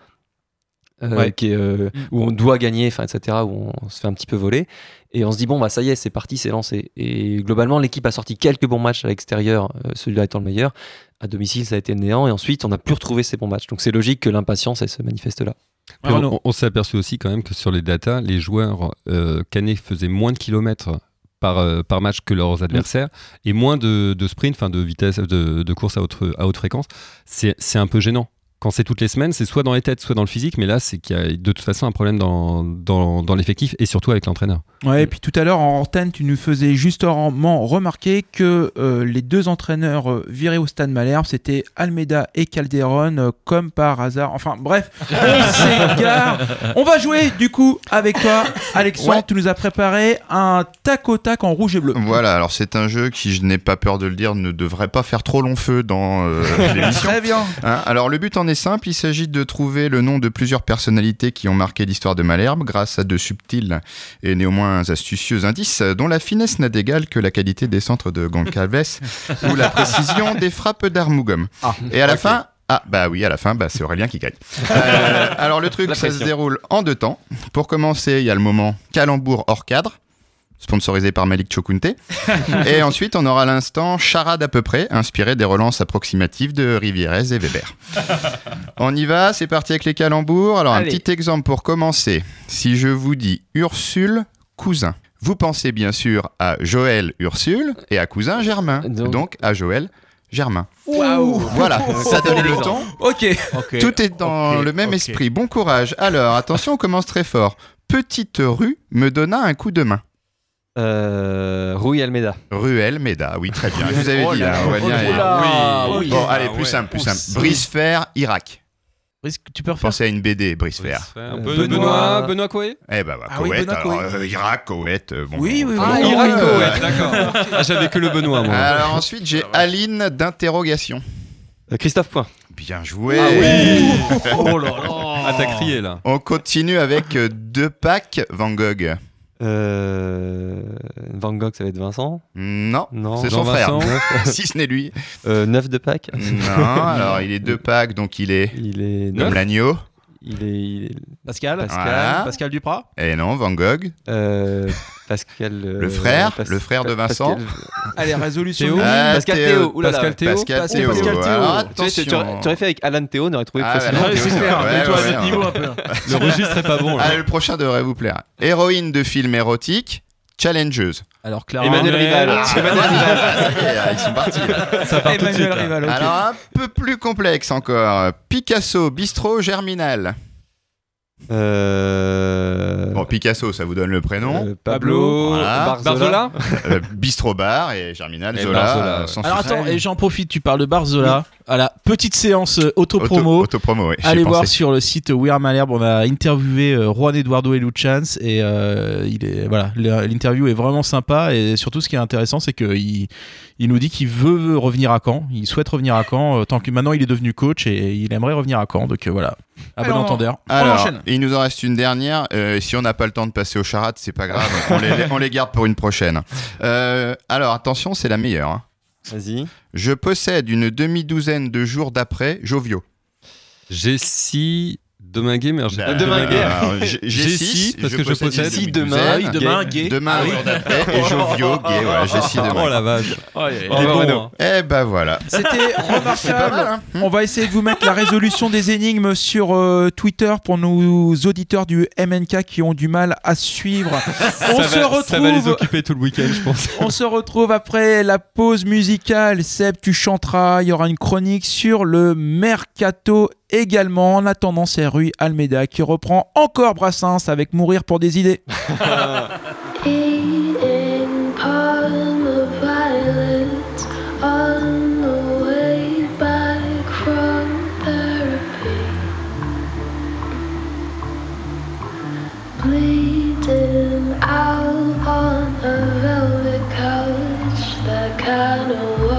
euh, Ouais. qui est, euh, où on doit gagner, enfin, etc., où on se fait un petit peu voler. Et on se dit, bon, bah, ça y est, c'est parti, c'est lancé. Et globalement, l'équipe a sorti quelques bons matchs à l'extérieur, euh, celui-là étant le meilleur. À domicile, ça a été le néant. Et ensuite, on n'a plus retrouvé ces bons matchs. Donc, c'est logique que l'impatience, elle se manifeste là. Arnaud. on on s'est aperçu aussi quand même que sur les datas, les joueurs euh, Canet faisaient moins de kilomètres par, euh, par match que leurs adversaires et moins de, de sprint, enfin de vitesse, de, de course à haute, à haute fréquence. C'est c'est un peu gênant. Quand c'est toutes les semaines, c'est soit dans les têtes, soit dans le physique, mais là, c'est qu'il y a de toute façon un problème dans, dans, dans l'effectif et surtout avec l'entraîneur. Ouais, et puis tout à l'heure en antenne, tu nous faisais justement remarquer que euh, les deux entraîneurs euh, virés au stade Malherbe, c'était Almeida et Calderon, euh, comme par hasard. Enfin bref, <laughs> on s'égare. On va jouer du coup avec toi, Alexandre. Ouais. Tu nous as préparé un tac au tac en rouge et bleu. Voilà, alors c'est un jeu qui, je n'ai pas peur de le dire, ne devrait pas faire trop long feu dans euh, l'émission. Très bien. Hein, alors le but en est simple, il s'agit de trouver le nom de plusieurs personnalités qui ont marqué l'histoire de Malherbe grâce à de subtils et néanmoins astucieux indices dont la finesse n'a d'égal que la qualité des centres de Goncalves <laughs> ou la précision des frappes d'Armougom. et à la fin... Ah bah oui, à la fin, bah, c'est Aurélien qui gagne. <laughs> Euh, alors le truc, ça se déroule en deux temps. Pour commencer, il y a le moment calembour hors cadre, sponsorisé par Malik Chokunte. <laughs> et ensuite, on aura l'instant charade à peu près, inspiré des relances approximatives de Rivierez et Weber. <laughs> On y va, c'est parti avec les calembours. Alors, Allez. un petit exemple pour commencer. Si je vous dis Ursule, cousin, vous pensez bien sûr à Joël Ursule et à cousin Germain. Donc- Donc, à Joël Germain. Waouh. Voilà, <laughs> ça donne le temps. Ok. Tout est dans le même esprit. Bon courage. Alors, attention, on commence très fort. Petite rue me donna un coup de main. Euh, Rui Almeida. Ruelle Meda, oui, très bien. Je vous avais Oh dit, là oh là, Oui. oui. Bon, Ah allez, ouais. plus simple, plus simple. c'est- Brisefer, Irak. Tu peux refaire Pensez à une BD, Brisefer. Euh, Benoît, Benoît- Benoît, Benoît Coé Eh ben, bah, Ah oui, Koweït, Benoît alors, Koweït. euh, Irak, Koweït, euh, bon. Oui, oui, oui. Ah, Ah, Irak, Koweït, d'accord. <laughs> Ah, J'avais que le Benoît, moi. Alors ensuite, j'ai Aline d'interrogation. Euh, Christophe Point. Bien joué. <laughs> Oh là là. Ah, t'as crié là. On continue avec euh, deux packs Van Gogh. Euh, Van Gogh, ça va être Vincent. Non, Non. c'est son frère. <laughs> Si ce n'est lui. Euh, neuf de Pâques. Non, alors il est deux packs, donc il est Il est comme l'agneau. Il est, il est- Pascal Pascal. Voilà. Pascal Duprat Et non, Van Gogh. euh, Pascal. euh, Le frère, Pas- le frère de Vincent. Pascal, <laughs> Allez, résolution. Théo. Ah, Pascal Théo. Oulala. Pascal Théo. Pascal Pascal Théo. Théo. Alors Tu, sais, tu- tu aurais- attention. tu aurais fait avec Alan Théo, on aurait trouvé Ah, facilement. clair. Ouais, ouais, ouais. Le registre est pas bon là. Allez, le prochain devrait vous plaire. Héroïne de film érotique, challengeuse. Alors, Clara. Emmanuel Rival. Ah, Emmanuel <laughs> Rival. ça y est, ils sont partis. là. Ça part tout de Emmanuel suite. Rival. Alors un peu plus complexe encore. Picasso, bistrot, germinal. Euh, Bon, Picasso, ça vous donne le prénom. euh, Pablo. Voilà. Barzola. Euh, bistrot bar et germinal, Et Zola. Barzola, ouais. sans Alors souci. attends, et j'en profite, tu parles de Barzola. La petite séance euh, auto-promo. Auto, promo, oui. Allez voir pensé. sur le site We Are Malherbe, on a interviewé euh, Juan Eduardo et Luchans et euh, il est voilà, l'interview est vraiment sympa et surtout ce qui est intéressant c'est qu'il il nous dit qu'il veut revenir à Caen, il souhaite revenir à Caen euh, tant que maintenant il est devenu coach et il aimerait revenir à Caen donc euh, voilà, à bon entendeur. Alors, il nous en reste une dernière. Euh, si on n'a pas le temps de passer aux charades, c'est pas grave. on, les, on les garde pour une prochaine. Euh, alors, attention, c'est la meilleure. hein. Vas-y. Je possède une demi-douzaine de jours d'après Jovio. Jessie Demain gamer, j'ai pas Demain gay. J'ai- j'ai J'ai six, si, parce je que je possède Si demain, Gay. demain, gay. Demain, Ah et joviaux, gay, voilà, j'ai six demain. Oh la vache. Oh, il est Oh. Eh ben voilà. C'était <laughs> remarquable. hein On va essayer de vous mettre la résolution des énigmes sur euh, Twitter pour nos auditeurs du MNK qui ont du mal à suivre. <laughs> On ça, se va, ça va les retrouve. occuper tout le week-end, je pense. On se retrouve après la pause musicale. Seb, tu chanteras. Il y aura une chronique sur le mercato également. En attendant, c'est Rui Almeida qui reprend encore Brassens avec Mourir pour des idées. <laughs> Bleeding out on a velvet couch that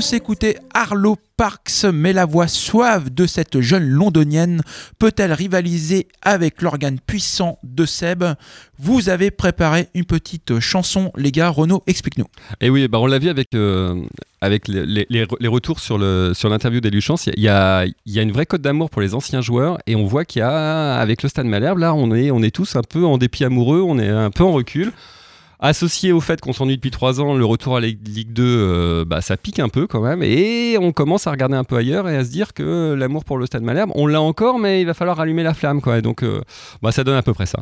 s'écouter Arlo Parks, mais la voix suave de cette jeune londonienne peut-elle rivaliser avec l'organe puissant de Seb? Vous avez préparé une petite chanson, les gars. Renaud, explique-nous. Et oui, bah on l'a vu avec, euh, avec les, les- retours sur le sur l'interview d'Eluchance. Il y a, y a une vraie cote d'amour pour les anciens joueurs et on voit qu'il y a, avec le Stade Malherbe, là, on est, on est tous un peu en dépit amoureux, on est un peu en recul. Associé au fait qu'on s'ennuie depuis trois ans, le retour à la Ligue 2, euh, bah, ça pique un peu quand même. Et on commence à regarder un peu ailleurs et à se dire que l'amour pour le Stade Malherbe, on l'a encore, mais il va falloir allumer la flamme. Quoi. Donc, euh, bah, ça donne à peu près ça.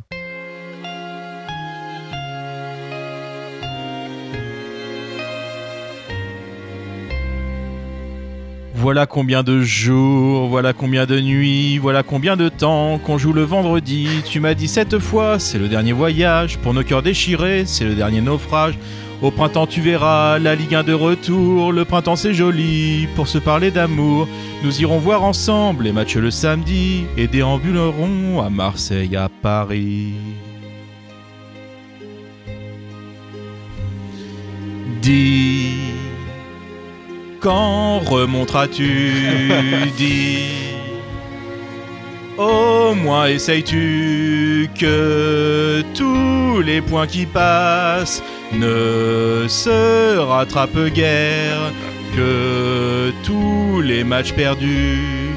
Voilà combien de jours, voilà combien de nuits, voilà combien de temps qu'on joue le vendredi. Tu m'as dit cette fois, c'est le dernier voyage. Pour nos cœurs déchirés, c'est le dernier naufrage. Au printemps, tu verras la Ligue 1 de retour. Le printemps, c'est joli pour se parler d'amour. Nous irons voir ensemble les matchs le samedi et déambulerons à Marseille, à Paris. Dis, quand remonteras-tu <laughs> Dis, au moins essayes-tu que tous les points qui passent ne se rattrape guère, que tous les matchs perdus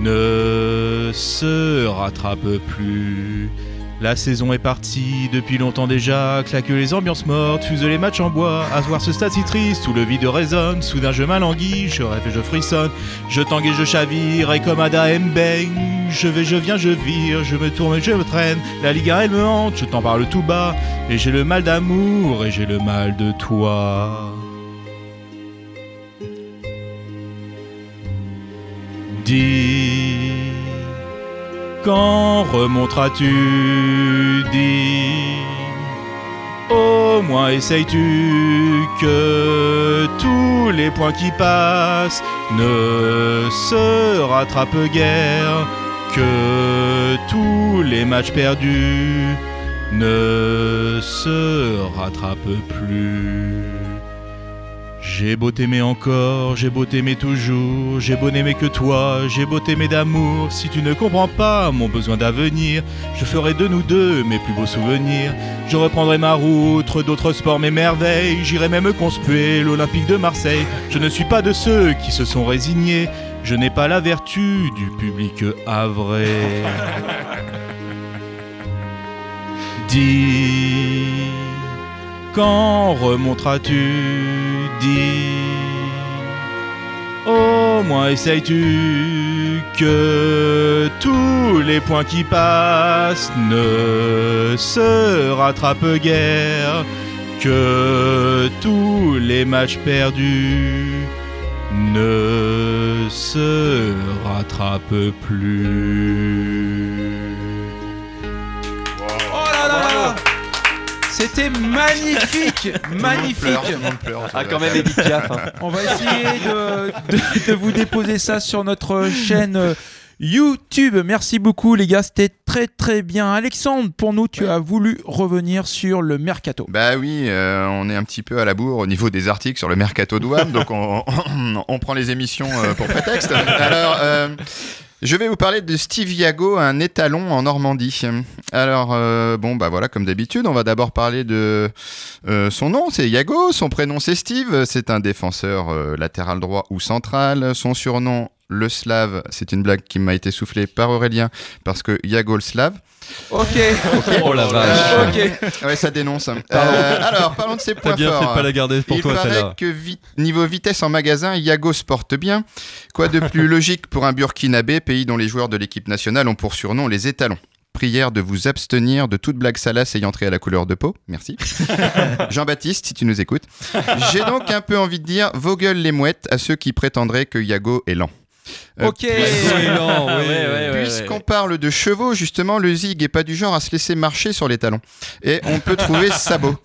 ne se rattrapent plus. La saison est partie depuis longtemps déjà, claque les ambiances mortes, fuse les matchs en bois. À voir ce stade si triste où le vide résonne, soudain je m'alanguis, je rêve et je frissonne. Je tangue et je chavire, et comme Ada Mbeng, je vais, je viens, je vire, je me tourne et je me traîne. La Liga elle me hante, je t'en parle tout bas, et j'ai le mal d'amour et j'ai le mal de toi. Dis, quand remonteras-tu Dis, au moins essayes-tu que tous les points qui passent ne se rattrapent guère, que tous les matchs perdus ne se rattrapent plus. J'ai beau t'aimer encore, j'ai beau t'aimer toujours, j'ai beau n'aimer que toi, j'ai beau t'aimer d'amour. Si tu ne comprends pas mon besoin d'avenir, je ferai de nous deux mes plus beaux souvenirs. Je reprendrai ma route, d'autres sports, mes merveilles. J'irai même conspuer l'Olympique de Marseille. Je ne suis pas de ceux qui se sont résignés. Je n'ai pas la vertu du public avré. <laughs> Dis, quand remonteras-tu? Dis, au moins essayes-tu que tous les points qui passent ne se rattrapent guère, que tous les matchs perdus ne se rattrapent plus? C'était magnifique Magnifique Ah, quand même, Edith Piaf. hein. On va essayer de, de- de vous déposer ça sur notre chaîne euh, YouTube. Merci beaucoup les gars, c'était très très bien. Alexandre, pour nous, tu as voulu revenir sur le mercato. Bah oui, euh, on est un petit peu à la bourre au niveau des articles sur le mercato WAM, donc on, on- on prend les émissions euh, pour prétexte. <laughs> Alors, euh, je vais vous parler de Steve Yago, un étalon en Normandie. Alors, euh, bon, bah voilà, comme d'habitude, on va d'abord parler de euh, son nom, c'est Yago, son prénom c'est Steve, c'est un défenseur euh, latéral droit ou central, son surnom le Slave, c'est une blague qui m'a été soufflée par Aurélien parce que Yago le Slave. Ok. Oh la vache. Ok. Ouais, ça dénonce. Pardon. Euh, alors, parlons de ses T'as points bien forts. fait de pas la garder pour Il toi, paraît que vi- niveau vitesse en magasin, Yago se porte bien. Quoi de plus <laughs> logique pour un Burkinabé, pays dont les joueurs de l'équipe nationale ont pour surnom les étalons? Prière de vous abstenir de toute blague salace ayant trait à la couleur de peau. Merci. <laughs> Jean-Baptiste, si tu nous écoutes. J'ai donc un peu envie de dire vos gueules les mouettes à ceux qui prétendraient que Yago est lent. Euh, Ok. Puisqu'on parle de chevaux, justement, le zig est pas du genre à se laisser marcher sur les talons. Et on peut trouver sabot.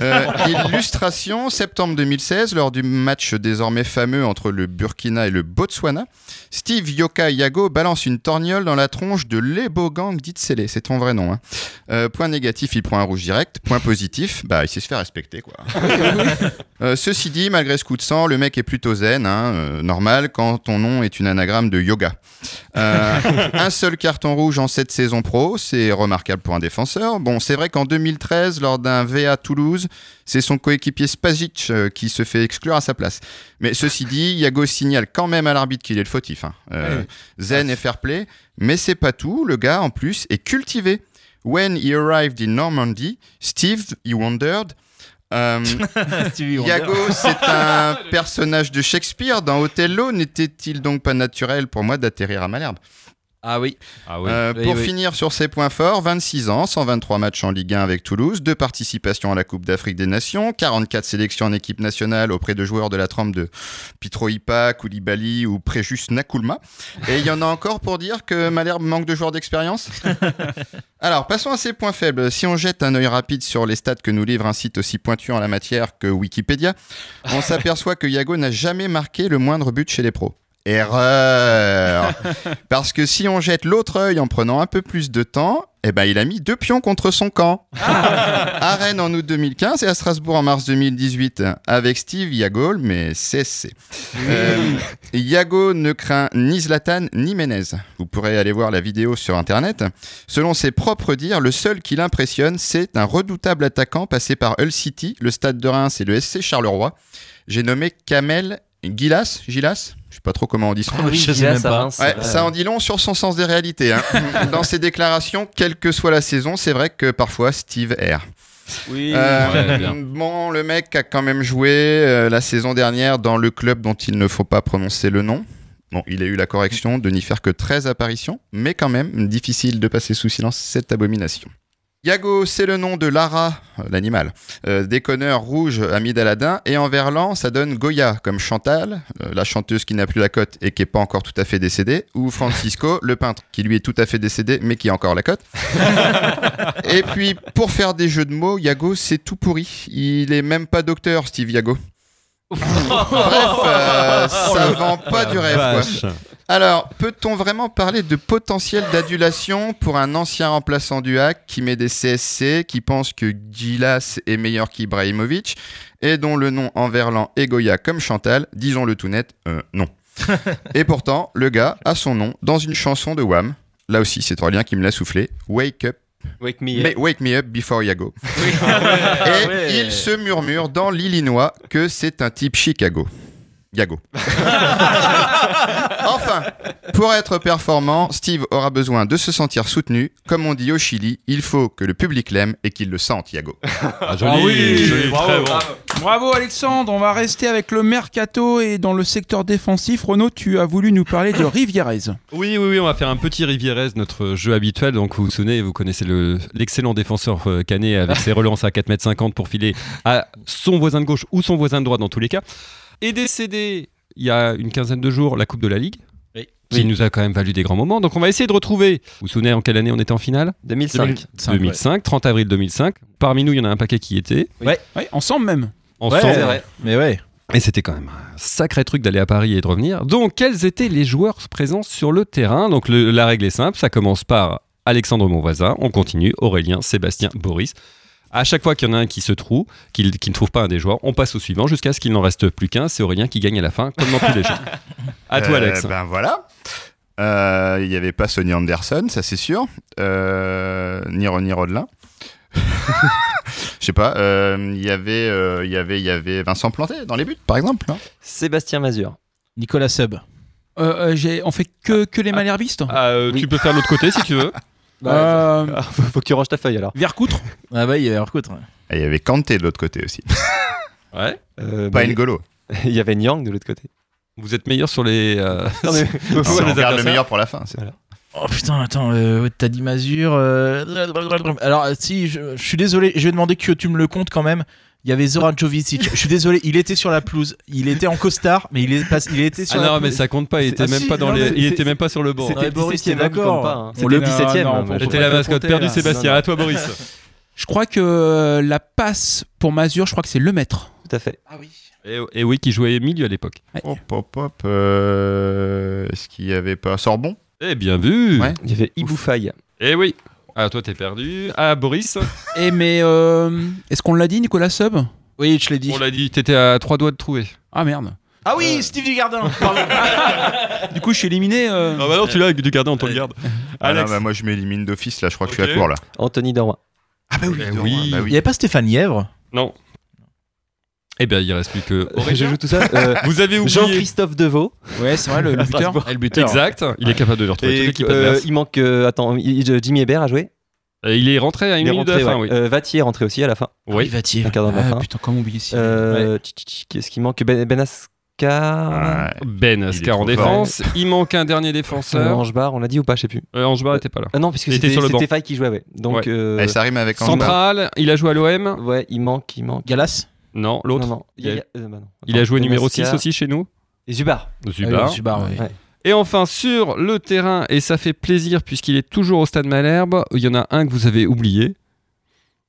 Euh, illustration, septembre 2016, lors du match désormais fameux entre le Burkina et le Botswana, Steve Yoka Yago balance une torgnole dans la tronche de l'Ebogang d'Itsele. C'est ton vrai nom. hein. Euh, point négatif, il prend un rouge direct. Point positif, bah, il sait se faire respecter. Quoi. <laughs> Euh, ceci dit, malgré ce coup de sang, le mec est plutôt zen, hein, normal, quand ton nom est une anagramme de yoga. <laughs> Un seul carton rouge en cette saison pro, c'est remarquable pour un défenseur. Bon, c'est vrai qu'en 2013, lors d'un VA Toulouse, c'est son coéquipier Spazic euh, qui se fait exclure à sa place. Mais ceci dit, Yago signale quand même à l'arbitre qu'il est le fautif. hein. Euh. Zen et fair play, mais c'est pas tout. Le gars, en plus, est cultivé. When he arrived in Normandy, Steve, he wondered. euh. <laughs> Iago, c'est <laughs> un personnage de Shakespeare dans Othello. N'était-il donc pas naturel pour moi d'atterrir à Malherbe? Ah oui. Ah oui. Euh, Oui, Pour oui. finir sur ses points forts, 26 ans, 123 matchs en Ligue 1 avec Toulouse, deux participations à la Coupe d'Afrique des Nations, 44 sélections en équipe nationale auprès de joueurs de la trempe de Pitroipa, Koulibaly ou Préjus Nakulma. Et il y en a encore pour dire que Malherbe manque de joueurs d'expérience? <laughs> Alors, passons à ses points faibles. Si on jette un œil rapide sur les stats que nous livre un site aussi pointu en la matière que Wikipédia, on s'aperçoit que Yago n'a jamais marqué le moindre but chez les pros. Erreur <laughs> Parce que si on jette l'autre œil en prenant un peu plus de temps, Eh ben, il a mis deux pions contre son camp. à Rennes en août 2015 et à Strasbourg en mars 2018 avec Steve Yago, mais c'est euh, Yago ne craint ni Zlatan ni Menez. Vous pourrez aller voir la vidéo sur internet. Selon ses propres dires, le seul qui l'impressionne, c'est un redoutable attaquant passé par Hull City, le Stade de Reims et le SC Charleroi. J'ai nommé Kamel Gilas, Gilas je sais pas trop comment on dit ça. Ah oui, Je sais Gilas même pas. à Reims, Ouais, ouais. ça en dit long sur son sens des réalités. hein. <laughs> Dans ses déclarations, quelle que soit la saison, c'est vrai que parfois Steve erre. Oui. Euh, Ouais, bon, le mec a quand même joué euh, la saison dernière dans le club dont il ne faut pas prononcer le nom. Bon, il a eu la correction de n'y faire que 13 apparitions, mais quand même difficile de passer sous silence cette abomination. Yago, c'est le nom de Lara, euh, l'animal, euh, déconneur rouge ami d'Aladin, et en verlan, ça donne Goya, comme Chantal, euh, la chanteuse qui n'a plus la cote et qui n'est pas encore tout à fait décédée, ou Francisco, <laughs> le peintre, qui lui est tout à fait décédé, mais qui a encore la cote. <laughs> et puis, pour faire des jeux de mots, Yago, c'est tout pourri. Il est même pas docteur, Steve Yago. Bref, euh, ça vend pas du rêve, quoi. Alors, peut-on vraiment parler de potentiel d'adulation pour un ancien remplaçant du hack qui met des CSC, qui pense que Gilas est meilleur qu'Ibrahimovic et dont le nom en verlan est Goya comme Chantal Disons-le tout net, euh, non. <laughs> et pourtant, le gars a son nom dans une chanson de Wham. Là aussi, c'est Aurélien qui me l'a soufflé. Wake up. Wake me Mais up. wake me up before Yago. Ah Et ouais. il se murmure dans l'Illinois que c'est un type Chicago. Yago. <laughs> enfin, pour être performant, Steve aura besoin de se sentir soutenu. Comme on dit au Chili, il faut que le public l'aime et qu'il le sente, Yago. Ah, joli, joli, très bon. Bravo Alexandre, on va rester avec le mercato et dans le secteur défensif. Renaud, tu as voulu nous parler de Rivierez. Oui, oui, oui, on va faire un petit Rivierez, notre jeu habituel. Donc, vous vous souvenez, vous connaissez le- l'excellent défenseur euh, Canet avec ses <laughs> relances à 4,50 m pour filer à son voisin de gauche ou son voisin de droite dans tous les cas. Et décédé il y a une quinzaine de jours la Coupe de la Ligue. Qui nous a quand même valu des grands moments. Donc, on va essayer de retrouver. Vous vous souvenez en quelle année on était en finale? 2005. 2005, 30 avril 2005. Parmi nous, il y en a un paquet qui y était. Ouais. ensemble même. Ensemble. Ouais, c'est vrai. Mais ouais. Et c'était quand même un sacré truc d'aller à Paris et de revenir. Donc, quels étaient les joueurs présents sur le terrain? Donc, le- la règle est simple. Ça commence par Alexandre, mon voisin. On continue. Aurélien, Sébastien, Boris. À chaque fois qu'il y en a un qui se trouve, qui, qui ne trouve pas un des joueurs, on passe au suivant jusqu'à ce qu'il n'en reste plus qu'un. C'est Aurélien qui gagne à la fin, comme dans tous les <laughs> jeux. À toi, Euh, Alex. Ben voilà. Euh, Il n'y avait pas Sonny Anderson, ça c'est sûr. Euh, ni Ronny Rodelin. <laughs> Je sais pas. euh, Il y avait, euh, il y avait, il y avait Vincent Planté dans les buts, par exemple. Sébastien Mazur. Nicolas Seb. Euh, euh, on fait que, que les malherbistes Ah, euh, Tu peux faire l'autre côté si tu veux. Euh, Ah, faut, <laughs> faut que tu ranges ta feuille alors. Vercoutre <laughs> Ah bah il y avait Vercoutre. Et il y avait Kanté de l'autre côté aussi. <laughs> Ouais. Euh, Pas bah, N'Golo. Il y avait Nyang de l'autre côté. Vous êtes meilleur sur les. euh, Non, mais- Non, on les regarde le meilleur pour la fin. Oh putain, attends, euh, t'as dit Mazur. euh, Alors, si, je, je suis désolé, je vais demander que tu me le comptes quand même. Il y avait Zoran Jovicic. Je suis désolé, il était sur la pelouse. Il était en costard, mais il, est pas- il était sur Ah la non, pelouse. mais ça compte pas. Il était ah même si, pas dans non, les. Il était même pas sur le banc. C'était Ouais, Boris, 17e, t'es d'accord. hein. On C'était le est- 17e. non, hein, on mais- C'était la mascotte perdue. Sébastien. À toi, Boris. Je crois que euh, la passe pour Mazur, je crois que c'est le maître. Tout à fait. Ah oui. Et, et oui, qui jouait milieu à l'époque. Hop, hop, hop. euh, Est-ce qu'il y avait pas Sorbon? Eh bien vu. Ouais. Il y avait Iboufaï. Eh oui. Ah, toi, t'es perdu. Ah, Boris. Et mais euh, est-ce qu'on l'a dit, Nicolas Sub? Oui, je l'ai dit. On l'a dit, t'étais à trois doigts de trouver. Ah merde. Ah oui, Steve Dugardin. Pardon. <laughs> Du coup, je suis éliminé. euh. Ah bah non, tu l'as, du gardien, on te le garde. Ah non, Alex. bah moi je m'élimine d'office là, je crois que je Ok. suis à court là. Anthony Dormois. Ah bah oui, Eh oui. bah Il y avait pas Stéphane Lièvre? Non. Eh bien, il reste plus que <laughs> Je Aurélien. joue tout ça. Euh, <laughs> Vous avez oublié. Jean-Christophe Deveau. Ouais, c'est vrai, le, <laughs> le buteur. Et le buteur. Exact. Il est capable de le retrouver. toute Et l'équipe euh, il manque. euh, attends, il- Jimmy Hébert a joué. Il est rentré à une Il est minute de rentré. la fin, oui. Euh, Vati est rentré aussi à la fin. Oui. Il va tirer. Un quart d'heure de la Ah, fin. putain, comment oublier si Qu'est-ce qui manque? Ben Benascar. Ouais. Ben est Ascar en trop fort. défense. Il manque un dernier Euh, défenseur. Angebar, on l'a dit ou pas Je sais plus. Euh, Angebar n'était pas là. Ah non, puisque c'était sur le banc. c'était Faye qui jouait, ouais. Donc, Ouais. euh, Eh, ça rime avec. Central, il a joué à l'OM. ouais, il manque, il manque. Galas. Non, l'autre. Non, non. Il, a- euh, bah non. Il joué numéro Benascar 6 aussi chez nous. Et Zubar. Zubar. Ah oui, Zubar. Ouais. Et enfin, sur le terrain, et ça fait plaisir puisqu'il est toujours au stade Malherbe, il y en a un que vous avez oublié,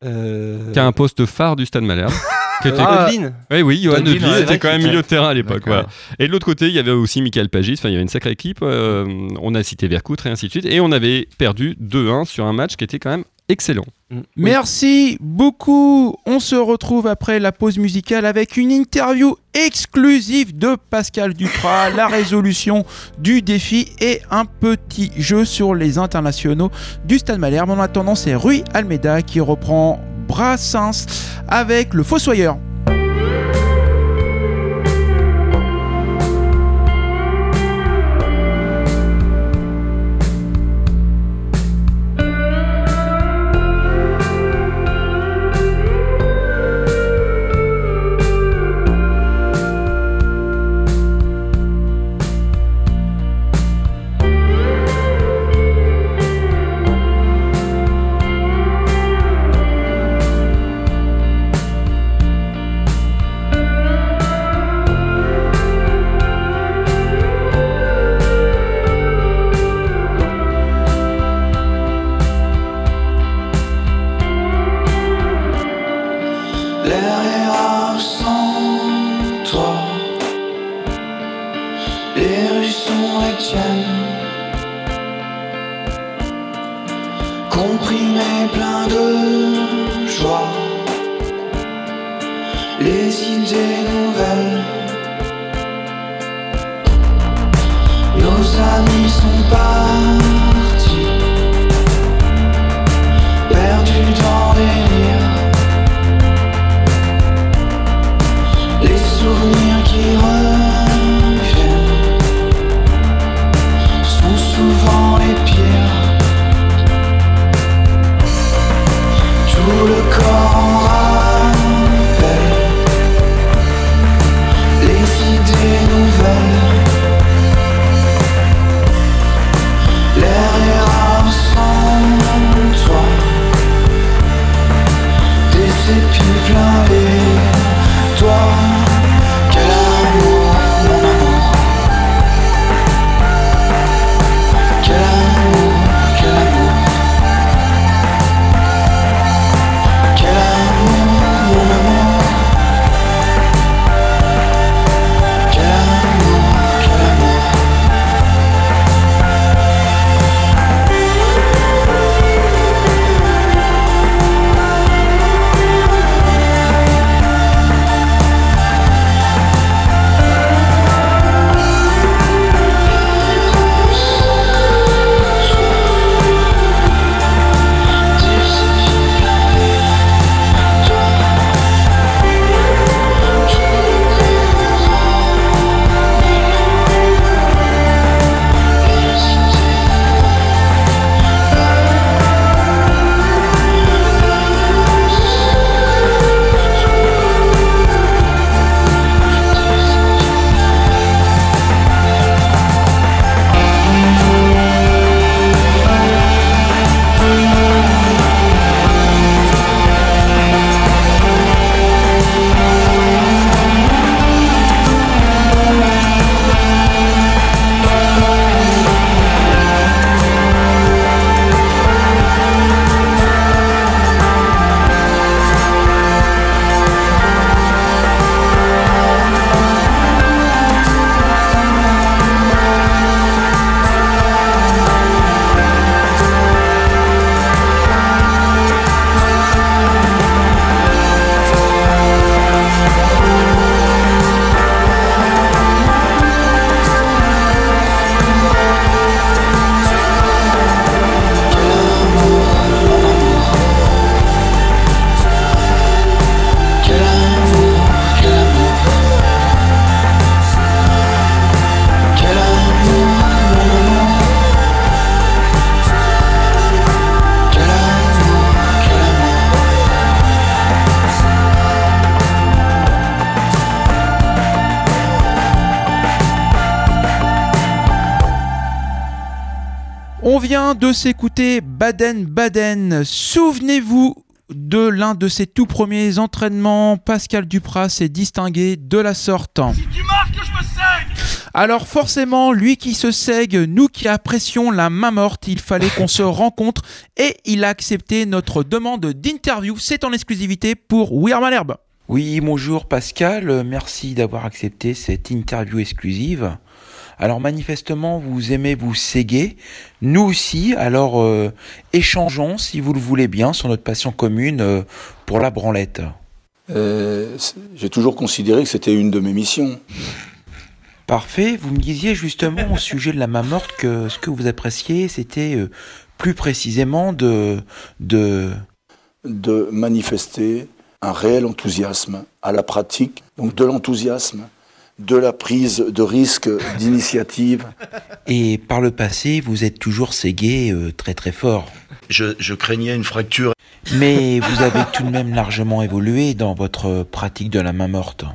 Euh, qui a un poste phare du stade Malherbe. <laughs> Que Ah. Oui, oui, Johan Odlin, était quand même milieu de terrain à l'époque. Voilà. Et de l'autre côté, il y avait aussi Michael Pagis. Enfin, il y avait une sacrée équipe. euh, on a cité Vercoutre et ainsi de suite. Et on avait perdu 2-1 sur un match qui était quand même excellent. Merci beaucoup. On se retrouve après la pause musicale avec une interview exclusive de Pascal Duprat, <laughs> la résolution du défi et un petit jeu sur les internationaux du Stade Malherbe. En attendant, c'est Rui Almeida qui reprend Brassens avec le Fossoyeur. De s'écouter Baden Baden. Souvenez-vous de l'un de ses tout premiers entraînements. Pascal Duprat s'est distingué de la sorte. Alors forcément, lui qui se sègue, nous qui apprécions la main morte, il fallait qu'on se rencontre et il a accepté notre demande d'interview. C'est en exclusivité pour We Are Malherbe. Oui, bonjour Pascal, merci d'avoir accepté cette interview exclusive. Alors manifestement, vous aimez vous séguer, nous aussi, alors euh, échangeons, si vous le voulez bien, sur notre passion commune euh, pour la branlette. Euh, J'ai toujours considéré que c'était une de mes missions. Parfait, vous me disiez justement au sujet de la main morte que ce que vous appréciez, c'était plus précisément de... de... de manifester un réel enthousiasme à la pratique, donc de l'enthousiasme, de la prise de risque, d'initiative. Et par le passé, vous êtes toujours ségué euh, très très fort. Je, je craignais une fracture. Mais vous avez tout de même largement évolué dans votre pratique de la main morte.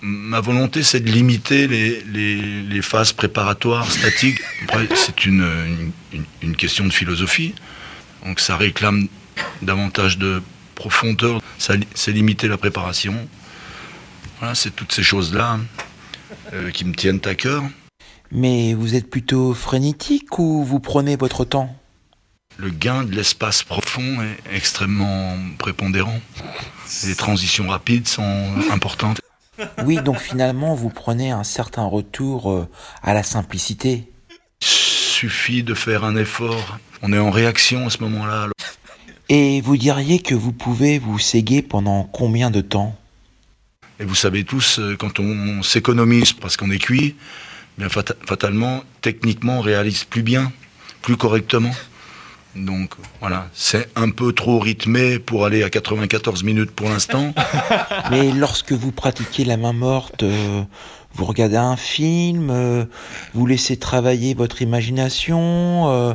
Ma volonté, c'est de limiter les, les- les phases préparatoires statiques. Après, c'est une, une- une- question de philosophie. Donc ça réclame davantage de profondeur. C'est limiter la préparation. Voilà, c'est toutes ces choses-là euh, qui me tiennent à cœur. Mais vous êtes plutôt frénétique ou vous prenez votre temps? Le gain de l'espace profond est extrêmement prépondérant. Les transitions rapides sont importantes. Oui, donc finalement, vous prenez un certain retour euh, à la simplicité. suffit de faire un effort. On est en réaction à ce moment-là. Et vous diriez que vous pouvez vous séguer pendant combien de temps? Et vous savez tous, euh, quand on, on s'économise parce qu'on est cuit, bien fata- fatalement, techniquement, on réalise plus bien, plus correctement. Donc voilà, c'est un peu trop rythmé pour aller à 94 minutes pour l'instant. <laughs> Mais lorsque vous pratiquez la main morte, euh, vous regardez un film, euh, vous laissez travailler votre imagination, euh,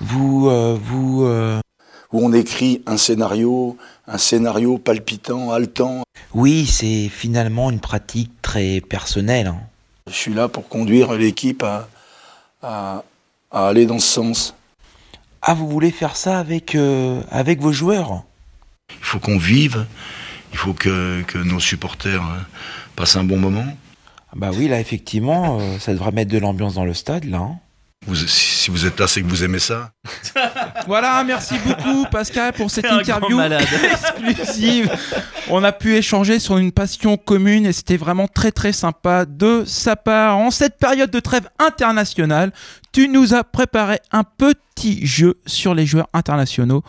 vous, euh, vous. euh, Où on écrit un scénario, un scénario palpitant, haletant. Oui, c'est finalement une pratique très personnelle. hein. Je suis là pour conduire l'équipe à, à, à aller dans ce sens. Ah, vous voulez faire ça avec, euh, avec vos joueurs? Il faut qu'on vive, il faut que, que nos supporters euh, passent un bon moment. Bah oui, là, effectivement, euh, ça devrait mettre de l'ambiance dans le stade, là. hein. Vous, si vous êtes là, c'est que vous aimez ça. <laughs> Voilà, merci beaucoup Pascal pour cette <laughs> interview <laughs> exclusive. On a pu échanger sur une passion commune et c'était vraiment très très sympa de sa part. En cette période de trêve internationale, tu nous as préparé un petit jeu sur les joueurs internationaux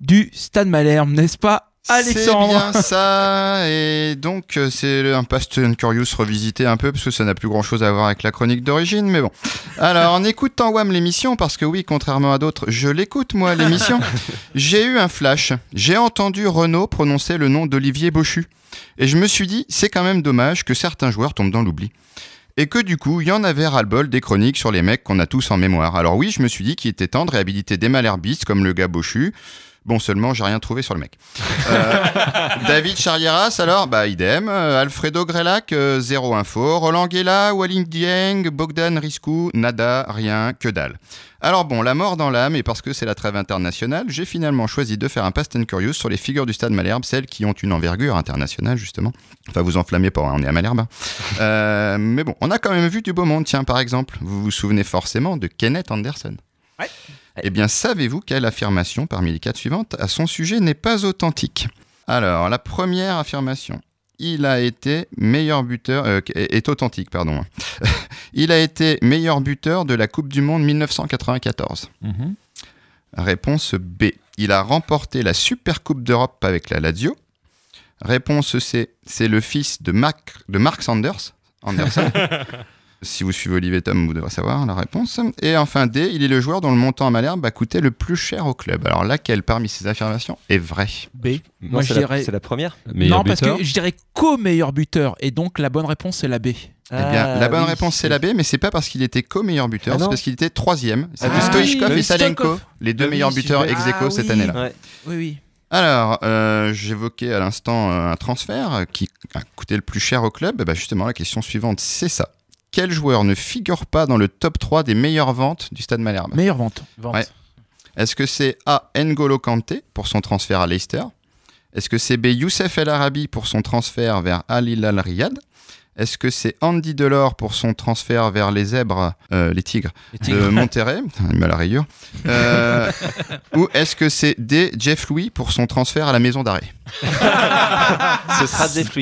du Stade Malherbe, n'est-ce pas Alexandre C'est bien ça, et donc euh, c'est un Fast and Curious revisité un peu, parce que ça n'a plus grand chose à voir avec la chronique d'origine, mais bon. Alors, en écoutant WAM l'émission, parce que oui, contrairement à d'autres, je l'écoute moi l'émission, <laughs> j'ai eu un flash. J'ai entendu Renault prononcer le nom d'Olivier Bochu. Et je me suis dit, c'est quand même dommage que certains joueurs tombent dans l'oubli. Et que du coup, il y en avait ras-le-bol des chroniques sur les mecs qu'on a tous en mémoire. Alors oui, je me suis dit qu'il était temps de réhabiliter des malherbistes comme le gars Bochu. Bon, seulement, j'ai rien trouvé sur le mec. Euh, <laughs> David Charrieras, alors, bah idem. Euh, Alfredo Grelac, euh, zéro info. Roland Guéla, Walling Dieng, Bogdan Riskou, nada, rien, que dalle. Alors bon, la mort dans l'âme, et parce que c'est la trêve internationale, j'ai finalement choisi de faire un Fast and Curious sur les figures du stade Malherbe, celles qui ont une envergure internationale, justement. Enfin, vous enflammez pas, hein, on est à Malherbe. hein. Euh, mais bon, on a quand même vu du beau monde. Tiens, par exemple, vous vous souvenez forcément de Kenneth Anderson? Eh bien, savez-vous quelle affirmation parmi les quatre suivantes à son sujet n'est pas authentique? Alors, la première affirmation. Il a été meilleur buteur, euh, est authentique, pardon. <laughs> Il a été meilleur buteur de la Coupe du Monde 1994. Mhm. Réponse B. Il a remporté la Super Coupe d'Europe avec la Lazio. Réponse C. C'est le fils de Mark, de Mark Sanders. Anderson. <laughs> si vous suivez Olivier Tom, vous devrez savoir la réponse. Et enfin D. Il est le joueur dont le montant à Malherbe a coûté le plus cher au club. Alors laquelle parmi ces affirmations est vraie B. Moi, je dirais. C'est la première Non, parce que je dirais co-meilleur buteur et donc la bonne réponse c'est la B. Eh bien, la bonne réponse c'est la B, mais c'est pas parce qu'il était co-meilleur buteur, Ah c'est parce qu'il était troisième. C'était Ah Stoichkov oui, et Salenko, les deux Ah oui, meilleurs buteurs ex aequo Ah cette oui. année-là. Ouais. Oui, oui. Alors, euh, j'évoquais à l'instant euh, un transfert qui a coûté le plus cher au club. Eh ben, justement, la question suivante, c'est ça. Quel joueur ne figure pas dans le top 3 des meilleures ventes du Stade Malherbe Meilleure vente. Ouais. Est-ce que c'est A. N'Golo Kanté pour son transfert à Leicester? Est-ce que c'est B. Youssef El Arabi pour son transfert vers Al Hilal Riyad? Est-ce que c'est Andy Delors pour son transfert vers les zèbres, euh, les tigres, tigres. de Monterrey? Il m'a la rayure. Euh, <laughs> Ou est-ce que c'est D. Jeff Louis pour son transfert à la maison d'arrêt? <laughs> Ce sera. Jeff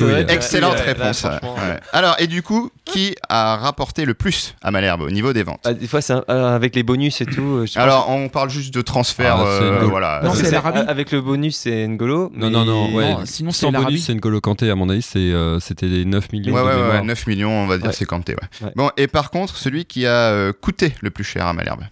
Louis. Excellente réponse. ouais. Ouais. Alors, et du coup, qui a rapporté le plus à Malherbe au niveau des ventes Ah, des fois, c'est euh, avec les bonus et tout. euh, je Alors, on parle juste de transfert. Ah, euh, N'Golo. voilà. Non, c'est. Avec le bonus, c'est N'Golo. Non, non, non, ouais. Non, sinon, c'est Sans l'Arabie. bonus, c'est N'Golo Kanté, à mon avis, c'est, euh, c'était les 9 millions Ouais, de ouais, ouais, mémoire. 9 millions, on va dire, Ouais. c'est Kanté, ouais. Ouais. Bon, et par contre, celui qui a euh, coûté le plus cher à Malherbe.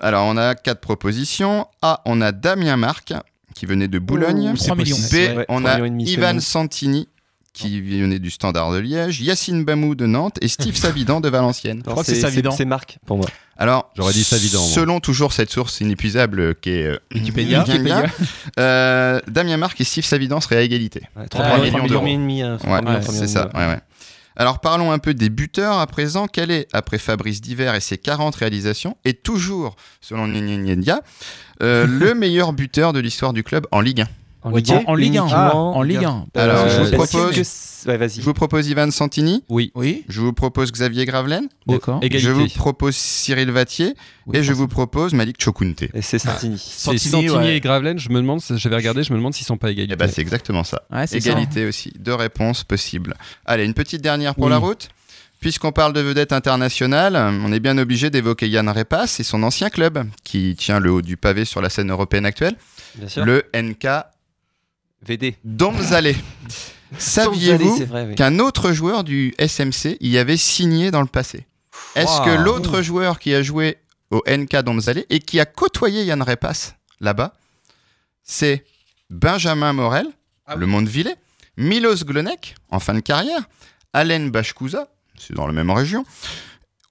Alors, on a quatre propositions. A, on a Damien Marc, qui venait de Boulogne. 3 millions. B, Ouais, on 3 a millions Ivan. Santini, qui venait du Standard de Liège. Yacine Bamou de Nantes et Steve <laughs> Savidan de Valenciennes. Non, crois que c'est Savidan. C'est Marc pour moi. Alors, J'aurais dit Savidan, moi. Selon toujours cette source inépuisable euh, qui est euh, Wikipédia. Wikipédia, euh, Damien Marc et Steve Savidan seraient à égalité. Ouais, 3 3 millions d'euros. et demi. 3 Ouais, millions, 3 c'est millions ça. ouais. Alors parlons un peu des buteurs à présent. Quel est, après Fabrice Diver et ses 40 réalisations, et toujours selon Nyenyenyendia, euh, <laughs> le meilleur buteur de l'histoire du club en Ligue 1 En En, Ligue 1 en Ligue 1. uniquement. en Ligue 1. Alors, Euh, je vous est-ce propose- que- Ouais, vas-y. Je vous propose Ivan Santini, Oui, Oui, je vous propose Xavier Gravelaine, d'accord. je égalité. vous propose Cyril Vatier, Oui, et je vous propose Malik Chokunte. Et c'est Santini. Santini, Santini ouais. et Gravelaine, je me demande, j'avais regardé, je me demande s'ils sont pas égalité. Et bah c'est exactement ça. Ouais, c'est ça. Égalité aussi. Deux réponses possibles. Allez, une petite dernière pour Oui. la route. Puisqu'on parle de vedettes internationales, on est bien obligé d'évoquer Yann Repas et son ancien club, qui tient le haut du pavé sur la scène européenne actuelle, Bien sûr. le NK VD. Domzale. Domzale, <laughs> Saviez-vous oui. qu'un autre joueur du SMC y avait signé dans le passé? Est-ce que l'autre joueur qui a joué au NK Domzale et qui a côtoyé Yann Repas là-bas, c'est Benjamin Morel, le Mondevillais, Milos Glonek, en fin de carrière, Alain Bashkouza, c'est dans la même région,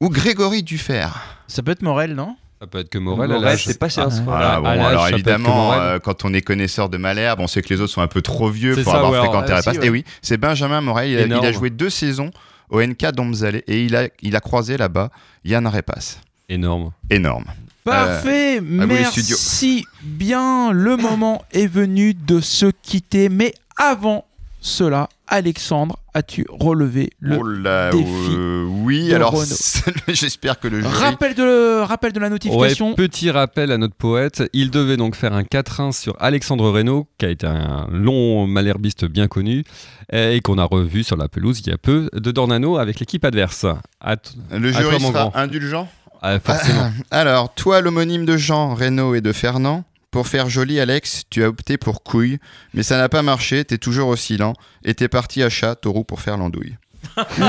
ou Grégory Dufer? Ça peut être Morel, non? Ça peut être que Morel, Morel, c'est pas chez Ah, Voilà, bon, alors ça évidemment, Morel. euh, quand on est connaisseur de Malherbe, on sait que les autres sont un peu trop vieux pour ça, avoir ouais, fréquenté Repas. si, ouais. Et oui, c'est Benjamin Morel, il a, il a Énorme. joué deux saisons au NK Domzale et il a, il a croisé là-bas Yann Repas. Énorme. Énorme. Parfait, les merci bien. Le moment est venu de se quitter, mais avant cela, Alexandre, as-tu relevé le Oh là, défi euh, oui, de alors <laughs> j'espère que le jury... rappel de, rappel de la Ouais, notification petit rappel à notre poète, il devait donc faire un 4-1 sur Alexandre Reynaud, qui a été un long malherbiste bien connu, et qu'on a revu sur la pelouse il y a peu de Dornano avec l'équipe adverse. À Le à jury sera grand. indulgent? Ah, forcément. Alors, toi, l'homonyme de Jean, Renaud et de Fernand, pour faire joli, Alex, tu as opté pour couille, mais ça n'a pas marché, t'es toujours oscillant, et t'es parti à chat, taureau pour faire l'andouille. <laughs> Oui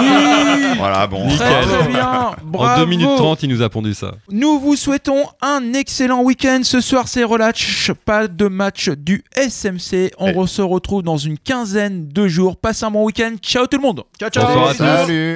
Voilà, bon. Très très bien, bravo En 2 minutes 30, il nous a pondu ça. Nous vous souhaitons un excellent week-end. Ce soir, c'est relâche. Pas de match du SMC. On Eh. se retrouve dans une quinzaine de jours. Passez un bon week-end. Ciao tout le monde. Ciao, ciao Bonsoir à tous. Salut